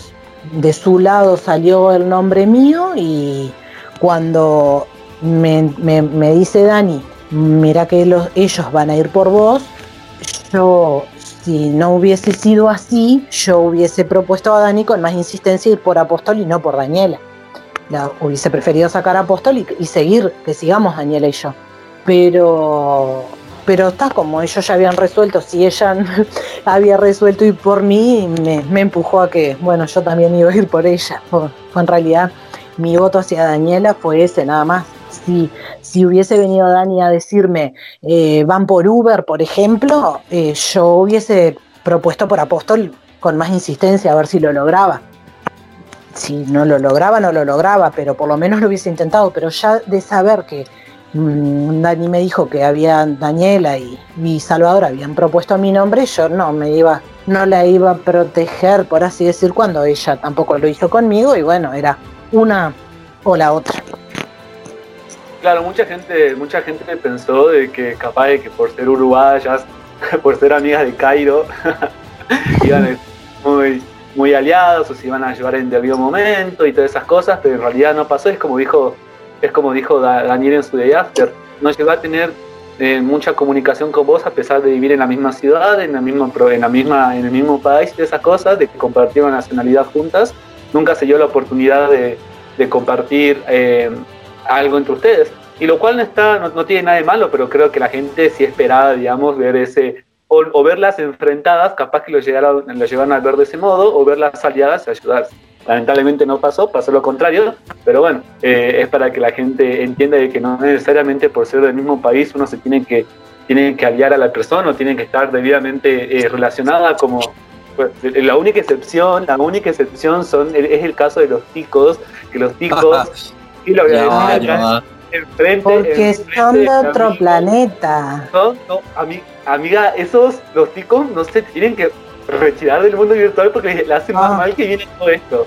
de su lado salió el nombre mío y cuando me, dice Dani, mira que ellos van a ir por vos, yo si no hubiese sido así, yo hubiese propuesto a Dani con más insistencia ir por Apóstol y no por Daniela. La, hubiese preferido sacar a Apóstol y, seguir, que sigamos Daniela y yo. Pero, pero está como ellos ya habían resuelto, si ella había resuelto ir por mí, me, empujó a que, bueno, yo también iba a ir por ella. Fue, en realidad mi voto hacia Daniela fue ese, nada más. Si, si hubiese venido Dani a decirme, eh, van por Uber, por ejemplo, eh, yo hubiese propuesto por Apóstol con más insistencia a ver si lo lograba. Si no lo lograba, no lo lograba, pero por lo menos lo hubiese intentado. Pero ya de saber que mm, Dani me dijo que había Daniela y, mi Salvador habían propuesto mi nombre, yo no me iba, no la iba a proteger, por así decir, cuando ella tampoco lo hizo conmigo, y bueno, era una o la otra. Claro, mucha gente, mucha gente pensó de que capaz de que por ser uruguayas, por ser amigas de Cairo, iban a ser muy, muy aliados o se iban a llevar en debido momento y todas esas cosas, pero en realidad no pasó, es como dijo, es como dijo Daniel en su Day After, no llegó a tener eh, mucha comunicación con vos a pesar de vivir en la misma ciudad, en la misma, en la misma, en el mismo país, y esas cosas, de que compartieron nacionalidad juntas, nunca se dio la oportunidad de, de compartir eh, algo entre ustedes. Y lo cual no, está, no, tiene nada de malo, pero creo que la gente sí esperaba, digamos, ver ese, o, verlas enfrentadas, capaz que lo, llegaron, lo llevaron a ver de ese modo, o verlas aliadas y ayudarse. Lamentablemente no pasó, pasó lo contrario, pero bueno, eh, es para que la gente entienda de que no necesariamente por ser del mismo país uno se tiene que, tiene que aliar a la persona o tiene que estar debidamente eh, relacionada como... Pues, la única excepción, la única excepción son, es el caso de los ticos, que los ticos y lo voy a decir enfrente. Porque son de otro planeta. No, no, amiga, esos, los ticos, no se tienen que retirar del mundo virtual porque le hace más mal que viene todo esto.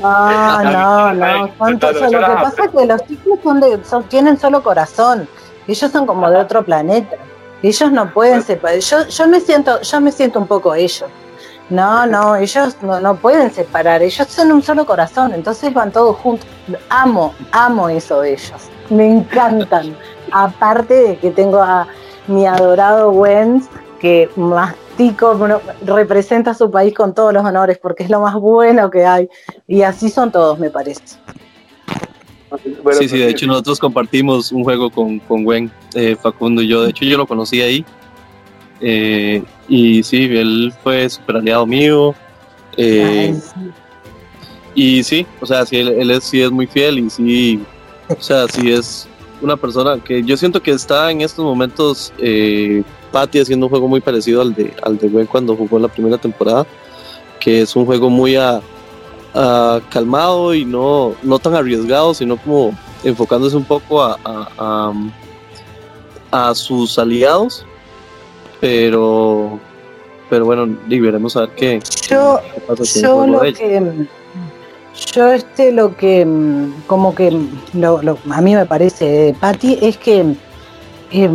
No, no, no. Lo que pasa es que los ticos son de, tienen solo corazón. Ellos son como de otro planeta. Ellos no pueden separar. Yo, yo me siento, yo me siento un poco ellos. No, no, ellos no, no, pueden separar, ellos son un solo corazón, entonces van todos juntos. Amo, amo eso de ellos, me encantan. Aparte de que tengo a mi adorado Wens, que mastico, representa a su país con todos los honores, porque es lo más bueno que hay. Y así son todos, me parece. sí, sí, de hecho nosotros compartimos un juego con, con Gwen, eh, Facundo y yo. De hecho yo lo conocí ahí eh, y sí, él fue super aliado mío. Eh, y sí, o sea, sí, él, es, sí es muy fiel y sí, o sea, sí es una persona que yo siento que está en estos momentos, eh, Patty haciendo un juego muy parecido al de, al de Gwen cuando jugó la primera temporada, que es un juego muy a, calmado y no, no tan arriesgado, sino como enfocándose un poco a, a sus aliados Pero, pero bueno, veremos a ver qué. Yo, yo lo que. Yo este lo que como que lo, a mí me parece Patti es que eh,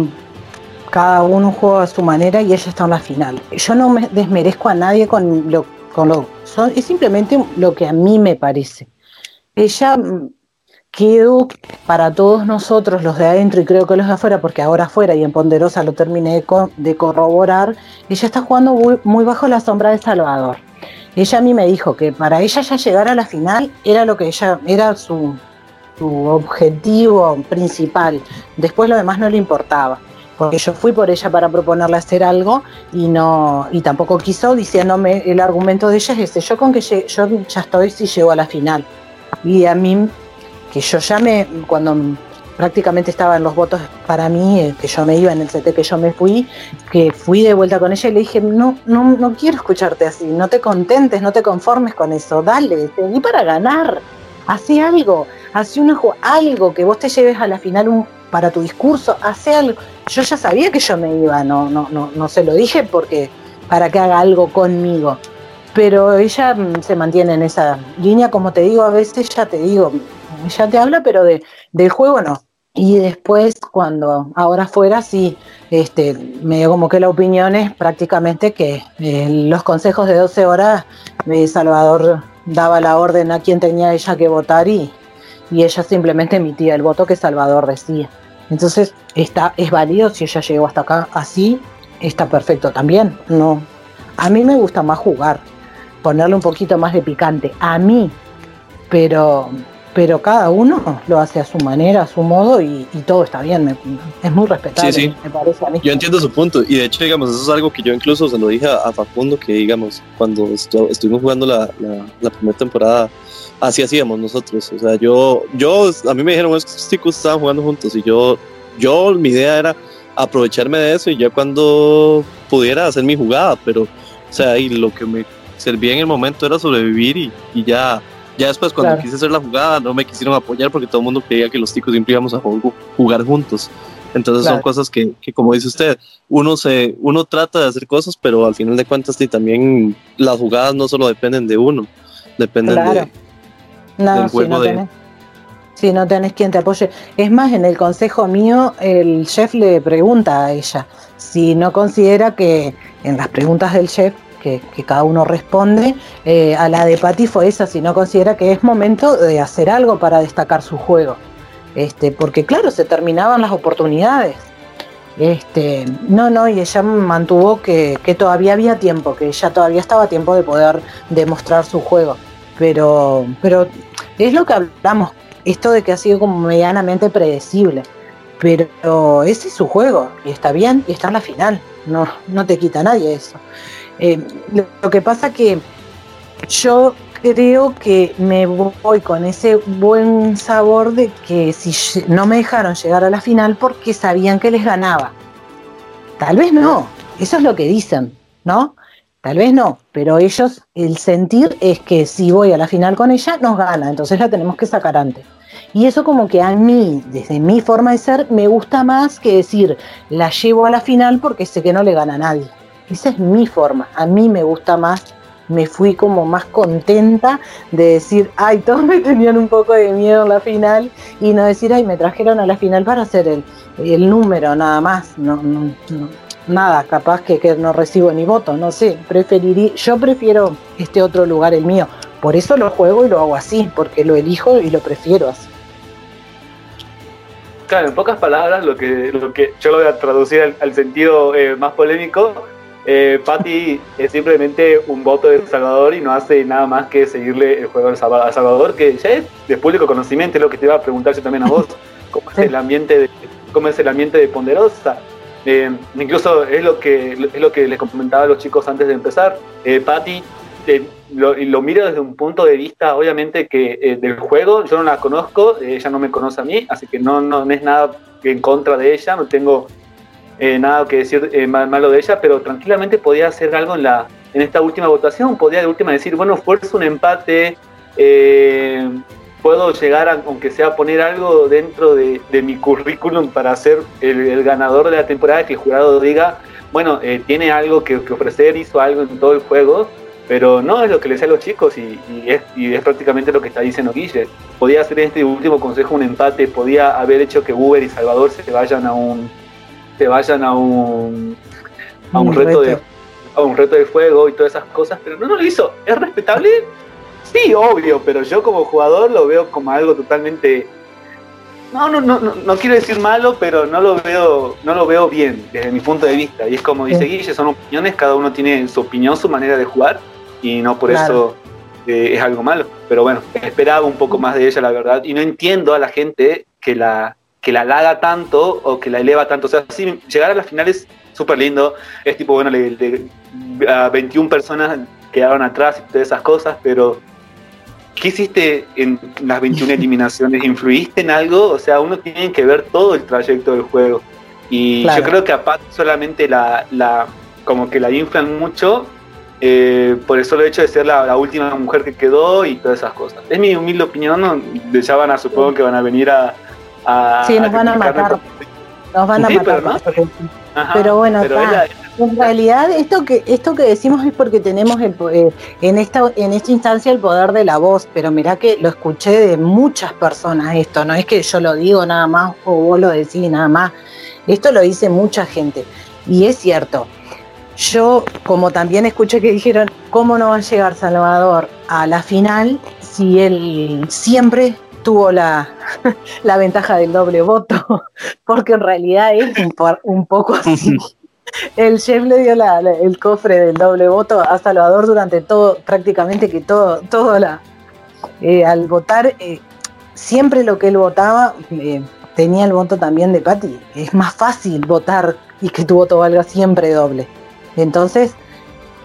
cada uno juega a su manera y ella está en la final. Yo no me desmerezco a nadie con lo con lo es simplemente lo que a mí me parece. Ella quedó para todos nosotros, los de adentro y creo que los de afuera, porque ahora afuera y en Ponderosa lo terminé de, corroborar, ella está jugando muy, bajo la sombra de Salvador. Ella a mí me dijo que para ella ya llegar a la final era lo que ella era su, objetivo principal. Después lo demás no le importaba porque yo fui por ella para proponerle hacer algo y no y tampoco quiso diciéndome el argumento de ella es ese yo con que yo ya estoy si llego a la final y a mí que yo ya me, cuando prácticamente estaban los votos para mí, eh, que yo me iba en el CT, que yo me fui, que fui de vuelta con ella y le dije, no, no, no quiero escucharte así, no te contentes, no te conformes con eso, dale, seguí para ganar, hace algo, hace una, algo que vos te lleves a la final para tu discurso, hace algo. Yo ya sabía que yo me iba, no, no, no, no se lo dije porque para que haga algo conmigo. Pero ella mm, se mantiene en esa línea, como te digo, a veces ya te digo, ya te habla, pero de, del juego no. Y después, cuando ahora fuera, sí, este, me dio como que la opinión es prácticamente que eh, los consejos de 12 horas, de Salvador daba la orden a quien tenía ella que votar y, y ella simplemente emitía el voto que Salvador decía. Entonces, está, es válido si ella llegó hasta acá así, está perfecto también. No, a mí me gusta más jugar, ponerle un poquito más de picante, a mí, pero pero cada uno lo hace a su manera, a su modo y, todo está bien, es muy respetable, me parece a mí. Yo entiendo su punto y de hecho, digamos, eso es algo que yo incluso se lo dije a, Facundo, que digamos, cuando estuvimos jugando la, la, primera temporada, así hacíamos nosotros, o sea, yo, yo, a mí me dijeron, estos chicos estaban jugando juntos y yo, yo, mi idea era aprovecharme de eso y ya cuando pudiera hacer mi jugada, pero, o sea, y lo que me servía en el momento era sobrevivir y, y ya ya después, cuando quise hacer la jugada, no me quisieron apoyar porque todo el mundo creía que los chicos siempre íbamos a jugar juntos. Entonces son cosas que, que, como dice usted, uno se uno trata de hacer cosas, pero al final de cuentas sí, también las jugadas no solo dependen de uno, dependen de, no, del juego si no Tenés, si no tenés quien te apoye. Es más, en el consejo mío, el chef le pregunta a ella si no considera que en las preguntas del chef que, cada uno responde. Eh, a la de Patti fue esa, si no considera que es momento de hacer algo para destacar su juego. Este, porque claro, se terminaban las oportunidades. Este, no, no, y ella mantuvo que, todavía había tiempo, que ya todavía estaba a tiempo de poder demostrar su juego. Pero, pero es lo que hablamos, esto de que ha sido como medianamente predecible. Pero ese es su juego, y está bien, y está en la final. No, no te quita nadie eso. Eh, lo que pasa que yo creo que me voy con ese buen sabor de que si no me dejaron llegar a la final porque sabían que les ganaba. Tal vez no, eso es lo que dicen, ¿no? Tal vez no, pero ellos, el sentir es que si voy a la final con ella, nos gana, entonces la tenemos que sacar antes. Y eso como que a mí, desde mi forma de ser, me gusta más que decir, la llevo a la final porque sé que no le gana a nadie. Esa es mi forma. A mí me gusta más, me fui como más contenta de decir, ay, todos me tenían un poco de miedo en la final y no decir, ay, me trajeron a la final para hacer el, el número nada más. No, no, nada, capaz que, que, no recibo ni voto, no sé. Preferiría, yo prefiero este otro lugar, el mío. Por eso lo juego y lo hago así, porque lo elijo y lo prefiero así. Claro, en pocas palabras, lo que, lo que yo lo voy a traducir al, sentido eh, más polémico, eh, Patti es simplemente un voto de Salvador y no hace nada más que seguirle el juego a Salvador, que ya es de público conocimiento, es lo que te iba a preguntar yo también a vos, cómo es el ambiente de, cómo es el ambiente de Ponderosa. Eh, incluso es lo que es lo que les comentaba a los chicos antes de empezar. Eh, Patti eh, lo, lo, miro desde un punto de vista, obviamente, que eh, del juego, yo no la conozco, ella no me conoce a mí, así que no, no, no es nada en contra de ella, no tengo eh, nada que decir eh, malo de ella, pero tranquilamente podía hacer algo en, la, en esta última votación, podía de última decir, bueno, fuerza un empate, eh, puedo llegar, a, aunque sea poner algo dentro de, mi currículum para ser el, ganador de la temporada, que el jurado diga, bueno, eh, tiene algo que, ofrecer, hizo algo en todo el juego, pero no es lo que le sé a los chicos y, es, y, es, prácticamente lo que está diciendo Guille. Podía hacer este último consejo un empate, podía haber hecho que Uber y Salvador se vayan a un se vayan a un a un, reto, de a un reto de fuego y todas esas cosas, pero no, no lo hizo. ¿Es respetable? Sí, obvio, pero yo como jugador lo veo como algo totalmente no, no, no, no, quiero decir malo, pero no lo veo, no lo veo bien desde mi punto de vista. Y es como dice Guille, son opiniones, cada uno tiene su opinión, su manera de jugar, y no por eso eh, es algo malo. Pero bueno, esperaba un poco más de ella, la verdad, y no entiendo a la gente que la, que la halaga tanto o que la eleva tanto. O sea, sí, llegar a las finales súper lindo, es tipo, bueno, le, a 21 personas quedaron atrás y todas esas cosas, pero ¿qué hiciste en las 21 eliminaciones? ¿Influiste en algo? O sea, uno tiene que ver todo el trayecto del juego. Y yo creo que a Pat solamente la, la, como que la inflan mucho eh, por eso lo hecho de ser la, última mujer que quedó y todas esas cosas. Es mi humilde opinión, ¿no? ya van a, supongo que van a venir a... a sí, nos van a matar. Nos van a matar. Pero, bueno, en realidad esto que esto que decimos es porque tenemos el, eh, en esta en esta instancia el poder de la voz, pero mirá que lo escuché de muchas personas esto, no es que yo lo digo nada más o vos lo decís nada más. Esto lo dice mucha gente y es cierto. Yo, como también escuché que dijeron, ¿cómo no va a llegar Salvador a la final si él siempre tuvo la, la ventaja del doble voto? Porque en realidad es un, un poco así. el chef le dio el cofre del doble voto a Salvador durante todo, prácticamente que todo, todo la, eh, al votar, eh, siempre lo que él votaba eh, tenía el voto también de Patti. Es más fácil votar y que tu voto valga siempre doble. Entonces,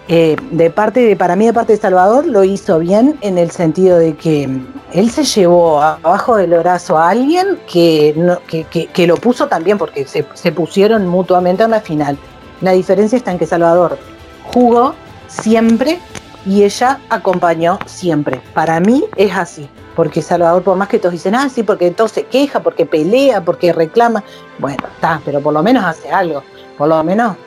de parte de, para mí de parte de Salvador lo hizo bien en el sentido de que él se llevó abajo del brazo a alguien que, que, lo puso también porque se, se pusieron mutuamente en la final. La diferencia está en que Salvador jugó siempre y ella acompañó siempre. Para mí es así, porque Salvador, por más que todos dicen, ah, sí, porque entonces se queja, porque pelea, porque reclama, bueno, está, pero por lo menos hace algo, por lo menos eh,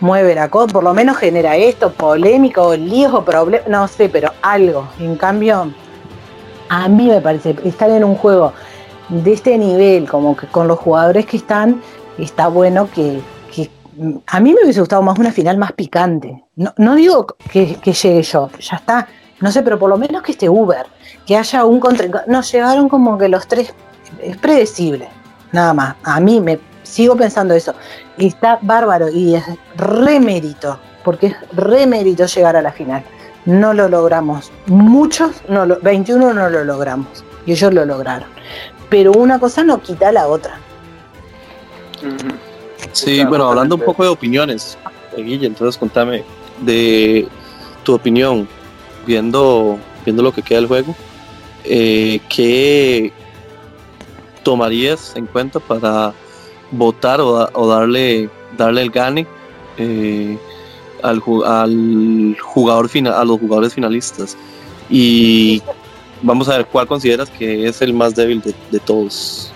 mueve la cosa, por lo menos genera esto, polémico, líos o problemas, no sé, pero algo. En cambio, a mí me parece, estar en un juego de este nivel, como que con los jugadores que están, está bueno que, a mí me hubiese gustado más una final más picante. No, digo que, llegue yo, ya está. No sé, pero por lo menos que esté Uber, que haya un contra. Nos llegaron como que los tres. Es predecible, nada más. A mí me sigo pensando eso. Y está bárbaro y es remérito, porque es remérito llegar a la final. No lo logramos. Muchos, no 21 no lo logramos. Y ellos lo lograron. Pero una cosa no quita la otra. Sí, bueno, hablando un poco de opiniones, eh, Guille, entonces contame de tu opinión, viendo, viendo lo que queda del juego, eh, ¿qué tomarías en cuenta para votar o, darle, darle el gane eh, al, al, jugador final, a los jugadores finalistas? Y vamos a ver cuál consideras que es el más débil de, todos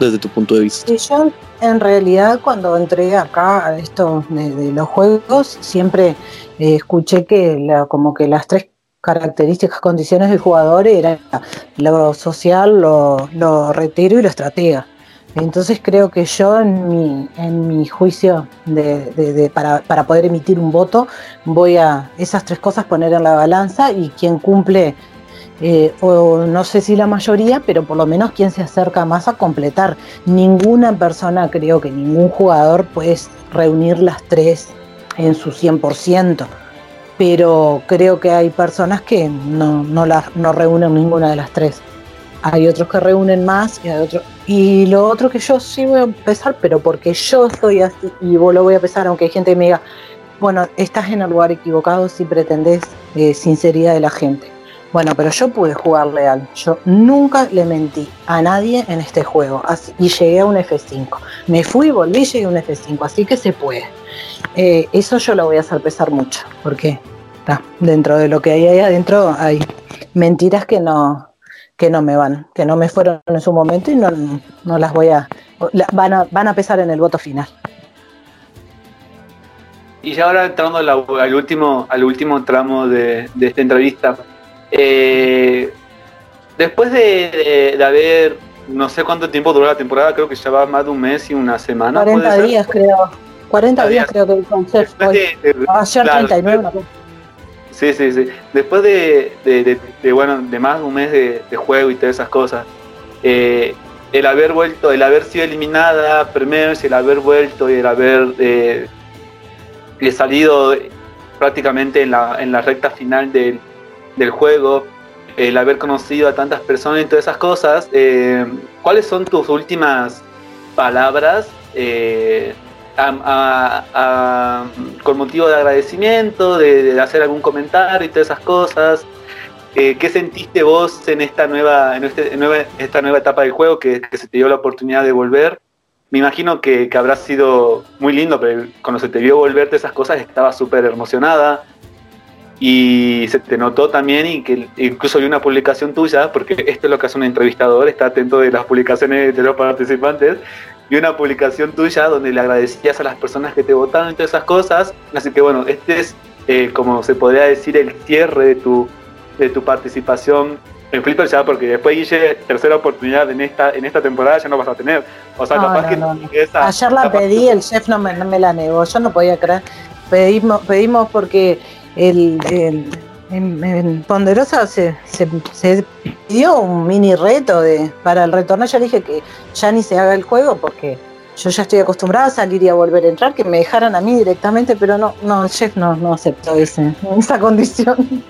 desde tu punto de vista. yo en realidad cuando entré acá a esto de, los juegos, siempre eh, escuché que la, como que las tres características, condiciones del jugador eran lo social, lo, lo retiro y lo estratega. Entonces creo que yo en mi, en mi juicio de, para, para, poder emitir un voto voy a esas tres cosas poner en la balanza y quien cumple eh, o no sé si la mayoría, pero por lo menos quien se acerca más a completar. Ninguna persona, creo que ningún jugador puede reunir las tres en su 100%, pero creo que hay personas que no, no, no reúnen ninguna de las tres. Hay otros que reúnen más y hay otros. Y lo otro que yo sí voy a empezar, pero porque yo estoy así y vos lo voy a empezar, aunque hay gente que me diga, bueno, estás en el lugar equivocado si pretendés eh, sinceridad de la gente bueno, pero yo pude jugar leal. Yo nunca le mentí a nadie en este juego. y llegué a un F5. Me fui, volví llegué a un F5. Así que se puede. Eh, eso yo lo voy a hacer pesar mucho. Porque dentro de lo que hay ahí adentro hay mentiras que no, que no me van. Que no me fueron en su momento y no, no las voy a. Van a, van a pesar en el voto final. y ya ahora entrando al, último, al último tramo de, esta entrevista. Eh, después de, haber, no sé cuánto tiempo duró la temporada, creo que ya va más de un mes y una semana. 40 días, creo. 40 días, creo que el concepto. Ayer 39. Sí, sí, sí. Después de, bueno, de más de un mes de, juego y todas esas cosas, eh, el haber vuelto, el haber sido eliminada primero, el haber vuelto y el haber eh, salido prácticamente en la, en la recta final del, juego, el haber conocido a tantas personas y todas esas cosas, eh, ¿cuáles son tus últimas palabras eh, con motivo de agradecimiento, de, hacer algún comentario y todas esas cosas. Eh, ¿Qué sentiste vos en esta nueva, en, este, esta nueva etapa del juego que, se te dio la oportunidad de volver? Me imagino que, habrá sido muy lindo, pero cuando se te vio volverte esas cosas estaba súper emocionada y se te notó también y que incluso vi una publicación tuya, porque esto es lo que hace un entrevistador, está atento de las publicaciones de los participantes, vi una publicación tuya donde le agradecías a las personas que te votaron y todas esas cosas. Así que bueno, este es, eh, como se podría decir, el cierre de tu, de tu participación en Flipper ya, porque después Guille, tercera oportunidad en esta, en esta temporada ya no vas a tener. O sea, capaz que esa, Ayer la pedí, el chef no me, no me la negó, yo no podía creer. Pedimos, pedimos porque el, en, Ponderosa se, se, dio un mini reto de para el retorno. Ya dije que ya ni se haga el juego porque yo ya estoy acostumbrada a salir y a volver a entrar, que me dejaran a mí directamente, pero no, no, el chef no, no aceptó ese, esa condición.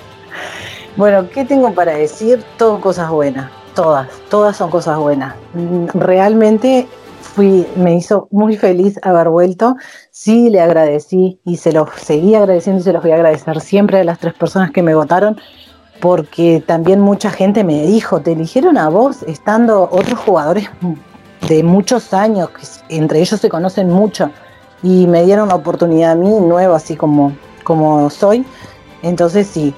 bueno, ¿qué tengo para decir? Todo cosas buenas, todas, todas son cosas buenas. Realmente me hizo muy feliz haber vuelto. Sí, le agradecí y se los seguí agradeciendo y se los voy a agradecer siempre a las tres personas que me votaron, porque también mucha gente me dijo, te eligieron a vos, estando otros jugadores de muchos años, que entre ellos se conocen mucho, y me dieron la oportunidad a mí, nueva, así como, como soy. Entonces sí,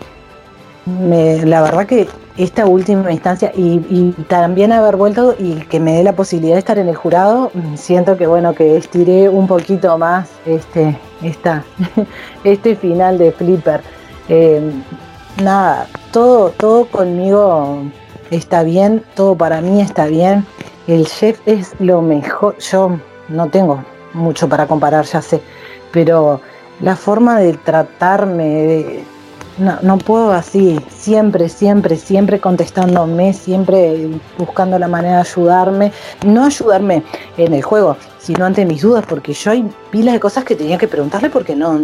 me, la verdad que esta última instancia y, también haber vuelto y que me dé la posibilidad de estar en el jurado, mm, siento que bueno, que estiré un poquito más este, esta, este final de Flipper. Em, nada, todo, todo conmigo está bien, todo para mí está bien. El chef es lo mejor. Yo no tengo mucho para comparar, ya sé, pero la forma de tratarme, de, no, no puedo así, siempre, siempre, siempre contestándome, siempre buscando la manera de ayudarme, no ayudarme en el juego, sino ante mis dudas, porque yo hay pilas de cosas que tenía que preguntarle porque no,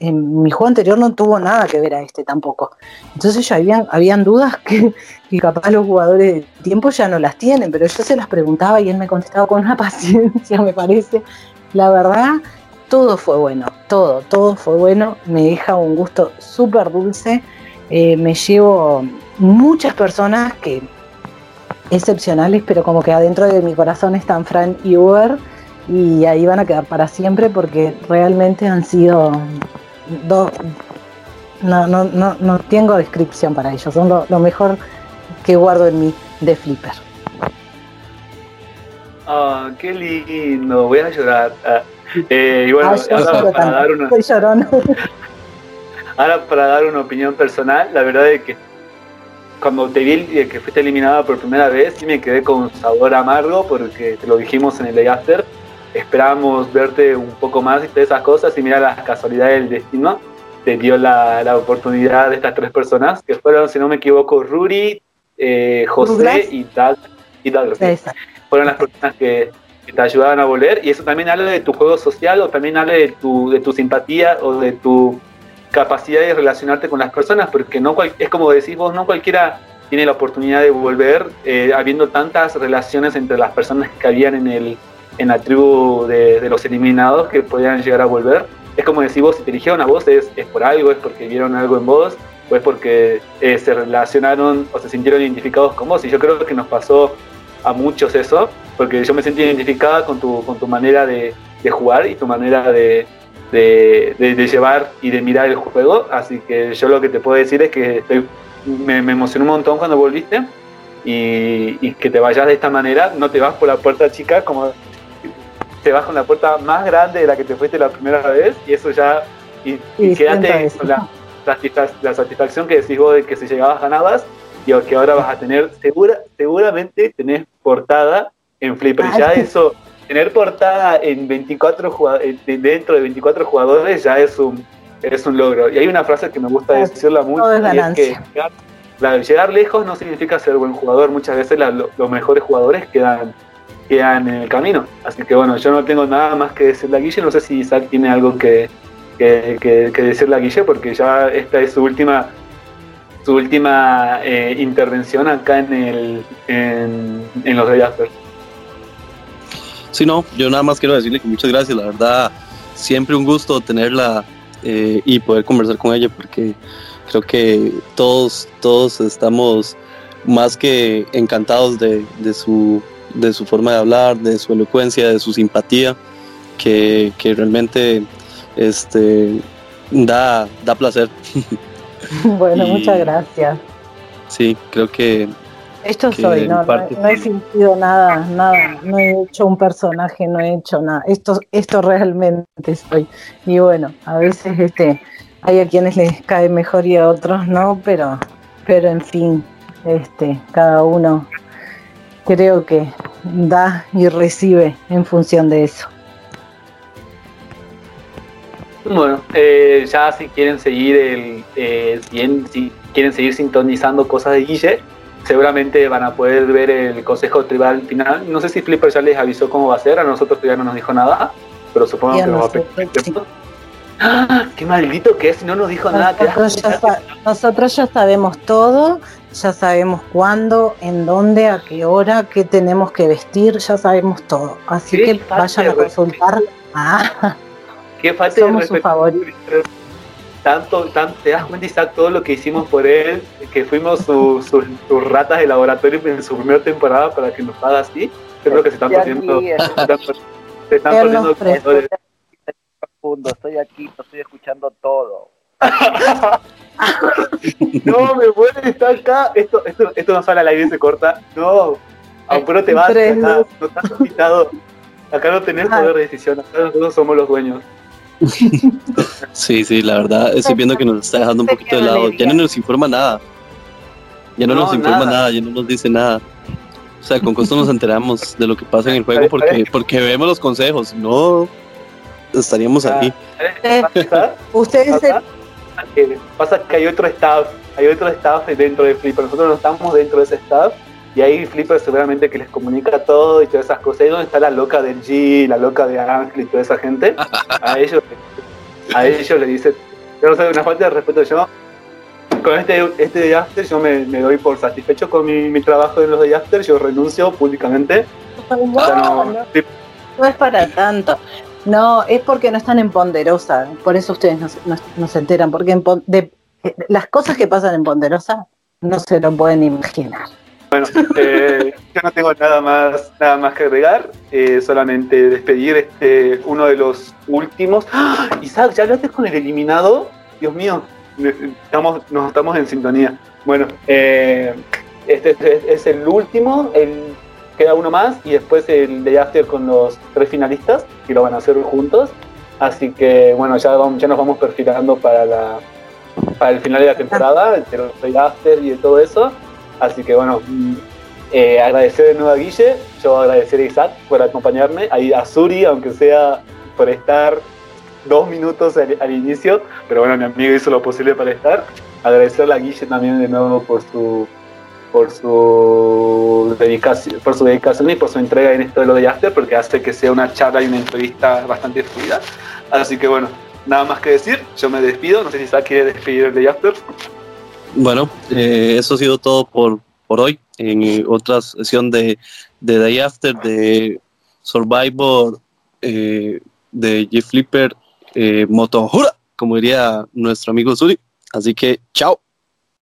en mi juego anterior no tuvo nada que ver a este tampoco. Entonces ya habían, habían dudas que, que capaz los jugadores de tiempo ya no las tienen, pero yo se las preguntaba y él me contestaba con una paciencia, me parece. La verdad, todo fue bueno, todo, todo fue bueno, me deja un gusto súper dulce, eh, me llevo muchas personas que excepcionales, pero como que adentro de mi corazón están Fran y Uber y ahí van a quedar para siempre porque realmente han sido dos, no, no, no, no tengo descripción para ellos, son lo, mejor que guardo en mí de Flipper. Ah, qué lindo, voy a llorar. Ah, eh, y bueno, ahora para, dar una, ahora para dar una opinión personal, la verdad es que cuando te vi que fuiste eliminada por primera vez, sí me quedé con un sabor amargo porque te lo dijimos en el Day After. Esperábamos verte un poco más y todas esas cosas y mira las casualidades del destino. Te dio la, la oportunidad de estas tres personas que fueron, si no me equivoco, Ruri, eh, José y Doug. Y Fueron las personas que, que te ayudaban a volver y eso también habla de tu juego social o también habla de tu, de tu simpatía o de tu capacidad de relacionarte con las personas, porque no es como decís vos, no cualquiera tiene la oportunidad de volver, eh, habiendo tantas relaciones entre las personas que habían en, el, en la tribu de, los eliminados que podían llegar a volver. Es como decís vos, si te eligieron a vos es, es por algo, es porque vieron algo en vos, o es porque eh, se relacionaron o se sintieron identificados con vos. Y yo creo que nos pasó a muchos eso, porque yo me sentí identificada con tu, con tu manera de, jugar y tu manera de, de, llevar y de mirar el juego. Así que yo lo que te puedo decir es que me, me, emocionó un montón cuando volviste y, que te vayas de esta manera, no te vas por la puerta chica como te vas con la puerta más grande de la que te fuiste la primera vez y eso ya, y, quédate con la, la, satisfacción que decís vos de que si llegabas ganabas y que ahora vas a tener, segura, seguramente tenés portada en Flipper. Ya eso, tener portada en 24 dentro de 24 jugadores ya es un, es un logro. Y hay una frase que me gusta decirla mucho, y es que llegar, lejos no significa ser buen jugador. Muchas veces los mejores jugadores quedan quedan en el camino. Así que bueno, yo no tengo nada más que decirle a Guille. No sé si Isaac tiene algo que, que, decirle a Guille, porque ya esta es su última su última eh, intervención acá en el en, los After. Sí, no, yo nada más quiero decirle que muchas gracias, la verdad, siempre un gusto tenerla eh, y poder conversar con ella, porque creo que todos, todos estamos más que encantados de, de, su, de su forma de hablar, de su elocuencia, de su simpatía, que, que realmente este, da, da placer. Bueno, muchas gracias. Sí, creo que... Esto soy, no, no, he fingido nada, nada, no he hecho un personaje, no he hecho nada. Esto, esto realmente soy. Y bueno, a veces este, hay a quienes les cae mejor y a otros no, pero, pero en fin, este, cada uno creo que da y recibe en función de eso. Bueno, eh, ya si quieren seguir el, eh, si, quieren seguir sintonizando cosas de Guille, seguramente van a poder ver el consejo tribal final. No sé si Flipper ya les avisó cómo va a ser, a nosotros todavía no nos dijo nada, pero supongo que nos va a pedir ¡Ah! ¡Qué maldito que es! No nos dijo nada. nosotros ya sabemos todo, ya sabemos cuándo, en dónde, a qué hora, qué tenemos que vestir, ya sabemos todo. Así que vayan a consultar. Ah. Qué falta Somos de Tanto, tanto, te das cuenta, Isaac, todo lo que hicimos por él, que fuimos sus ratas de laboratorio en su primera temporada para que nos haga así. Creo que se están poniendo. Se están poniendo Estoy aquí, estoy escuchando todo. no, me muere, está acá. Esto, esto, esto no sale al aire, se corta. No, aunque no te vas, no estás invitado. Acá no tenés poder de decisión, acá nosotros somos los dueños. Sí, sí, la verdad, estoy viendo que nos está dejando un poquito de lado. Ya no nos informa nada. Ya no, nos informa nada. ya no nos dice nada. O sea, con costo nos enteramos de lo que pasa en el juego porque, porque vemos los consejos. No estaríamos aquí. Ustedes pasa que hay otro staff, hay otro staff dentro de Flipper. Nosotros no estamos dentro de ese staff y hay Flipper seguramente que les comunica todo y todas esas cosas. Ahí donde está la loca de G, la loca de Ángel y toda esa gente. A ellos, a ellos le dicen, yo no sé, una falta de respeto. Yo, con este, este de After, yo me, doy por satisfecho con mi, trabajo en los de After, yo renuncio públicamente. no, es para tanto. No, es porque no están en Ponderosa, por eso ustedes no, se enteran, porque de, las cosas que pasan en Ponderosa no se lo pueden imaginar. Bueno, eh, yo no tengo nada más, nada más que agregar, eh, solamente despedir este uno de los últimos. ¡Ah! Isaac, ¿ya hablaste con el eliminado? Dios mío, estamos, nos estamos en sintonía. Bueno, eh, este, es el último, el, queda uno más y después el de After con los tres finalistas y lo van a hacer juntos. Así que bueno, ya, vamos, ya nos vamos perfilando para, la, para el final de la temporada, de los After y de todo eso. Así que bueno, eh, agradecer de nuevo a Guille, yo agradecer a Isaac por acompañarme, a Suri, aunque sea por estar dos minutos al, inicio, pero bueno, mi amigo hizo lo posible para estar. Agradecerle a Guille también de nuevo por su por su dedicación, por su dedicación y por su entrega en esto de lo de After, porque hace que sea una charla y una entrevista bastante fluida. Así que bueno, nada más que decir, yo me despido, no sé si Isaac quiere despedir el de After. Bueno, eh, eso ha sido todo por, por hoy. En otra sesión de, de Day After, de Survivor, eh, de Jeff Flipper, eh, Motojura, como diría nuestro amigo Suri. Así que, chao.